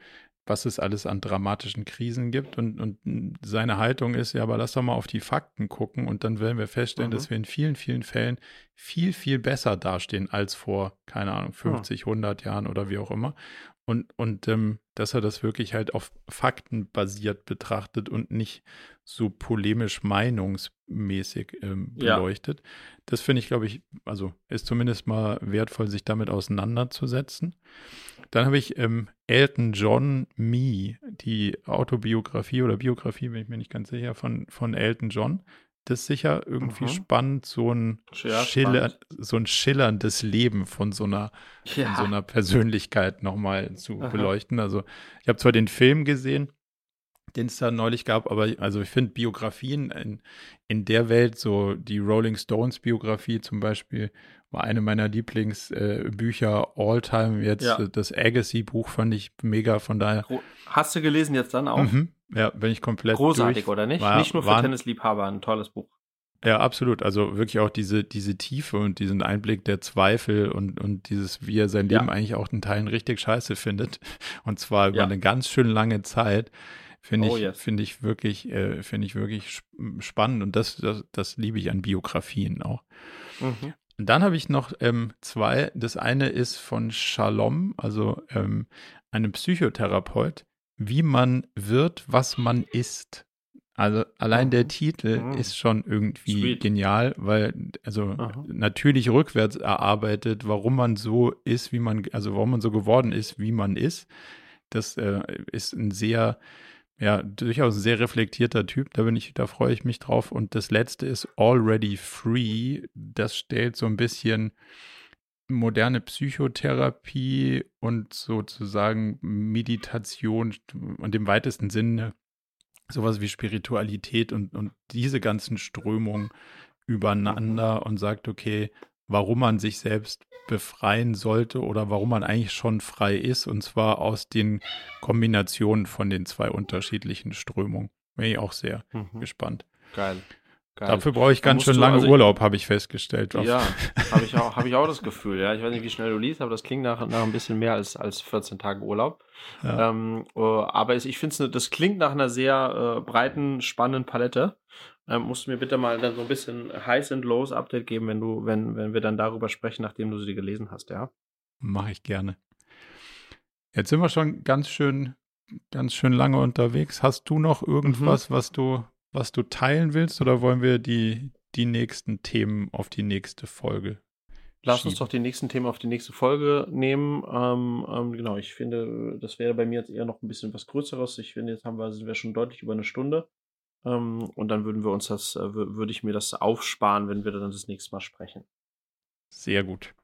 was es alles an dramatischen Krisen gibt. Und, und seine Haltung ist, ja, aber lass doch mal auf die Fakten gucken und dann werden wir feststellen, mhm. dass wir in vielen, vielen Fällen viel, viel besser dastehen als vor, keine Ahnung, 50, mhm. 100 Jahren oder wie auch immer. Und, und ähm, dass er das wirklich halt auf Fakten basiert betrachtet und nicht so polemisch meinungsmäßig ähm, beleuchtet. Ja. Das finde ich, glaube ich, also ist zumindest mal wertvoll, sich damit auseinanderzusetzen. Dann habe ich ähm, Elton John Me, die Autobiografie oder Biografie, bin ich mir nicht ganz sicher, von, von Elton John. Das ist sicher irgendwie mhm. spannend, so ein, ja, Schiller, spannend. so ein schillerndes Leben von so einer, ja. von so einer Persönlichkeit nochmal zu Aha. beleuchten. Also ich habe zwar den Film gesehen, den es da neulich gab, aber also ich finde Biografien in, in der Welt, so die Rolling Stones Biografie zum Beispiel, war eine meiner Lieblingsbücher äh, all time. Jetzt ja. das Agassi-Buch fand ich mega, von daher. Hast du gelesen jetzt dann auch? Mhm. Ja, bin ich komplett. Großartig, durch. oder nicht? War, nicht nur für Tennisliebhaber, ein tolles Buch. Ja, absolut. Also wirklich auch diese, diese Tiefe und diesen Einblick der Zweifel und, und dieses, wie er sein Leben ja. eigentlich auch in Teilen richtig scheiße findet. Und zwar über ja. eine ganz schön lange Zeit. Finde oh, ich, yes. finde ich wirklich, äh, finde ich wirklich spannend und das, das, das liebe ich an Biografien auch. Mhm. Und dann habe ich noch ähm, zwei. Das eine ist von Shalom, also ähm, einem Psychotherapeut, wie man wird, was man ist. Also allein der mhm. Titel mhm. ist schon irgendwie Sweet. genial, weil also Aha. natürlich rückwärts erarbeitet, warum man so ist, wie man, also warum man so geworden ist, wie man ist. Das äh, ist ein sehr ja, durchaus ein sehr reflektierter Typ, da bin ich, da freue ich mich drauf. Und das letzte ist Already Free. Das stellt so ein bisschen moderne Psychotherapie und sozusagen Meditation und im weitesten Sinne sowas wie Spiritualität und, und diese ganzen Strömungen übereinander und sagt, okay, warum man sich selbst befreien sollte oder warum man eigentlich schon frei ist, und zwar aus den Kombinationen von den zwei unterschiedlichen Strömungen. Bin ich auch sehr mhm. gespannt. Geil. Geil. Dafür brauche ich ganz schön lange also Urlaub, habe ich festgestellt. Ja, habe ich, auch, hab ich auch das Gefühl. Ja, ich weiß nicht, wie schnell du liest, aber das klingt nach, nach ein bisschen mehr als, als 14 Tage Urlaub. Ja. Ähm, uh, aber ich finde, das klingt nach einer sehr äh, breiten, spannenden Palette. Ähm, musst du mir bitte mal dann so ein bisschen Highs and Lows Update geben, wenn du, wenn, wenn wir dann darüber sprechen, nachdem du sie gelesen hast, ja? Mache ich gerne. Jetzt sind wir schon ganz schön, ganz schön lange unterwegs. Hast du noch irgendwas, mhm. was du, was du teilen willst, oder wollen wir die, die nächsten Themen auf die nächste Folge Lass uns doch die nächsten Themen auf die nächste Folge nehmen. Ähm, ähm, genau, ich finde, das wäre bei mir jetzt eher noch ein bisschen was Größeres. Ich finde, jetzt haben wir, sind wir schon deutlich über eine Stunde. Ähm, und dann würden wir uns das, äh, würde ich mir das aufsparen, wenn wir dann das nächste Mal sprechen. Sehr gut.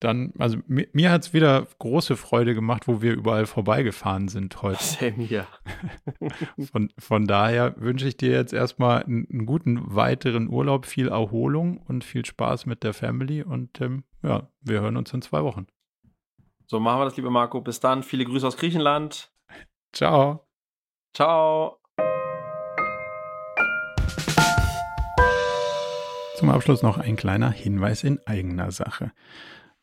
Dann, also mir, mir hat es wieder große Freude gemacht, wo wir überall vorbeigefahren sind heute. Same hier. von, von daher wünsche ich dir jetzt erstmal einen, einen, guten weiteren Urlaub, viel Erholung und viel Spaß mit der Family. Und ähm, ja, wir hören uns in zwei Wochen. So machen wir das, liebe Marco. Bis dann. Viele Grüße aus Griechenland. Ciao. Ciao. Zum Abschluss noch ein kleiner Hinweis in eigener Sache.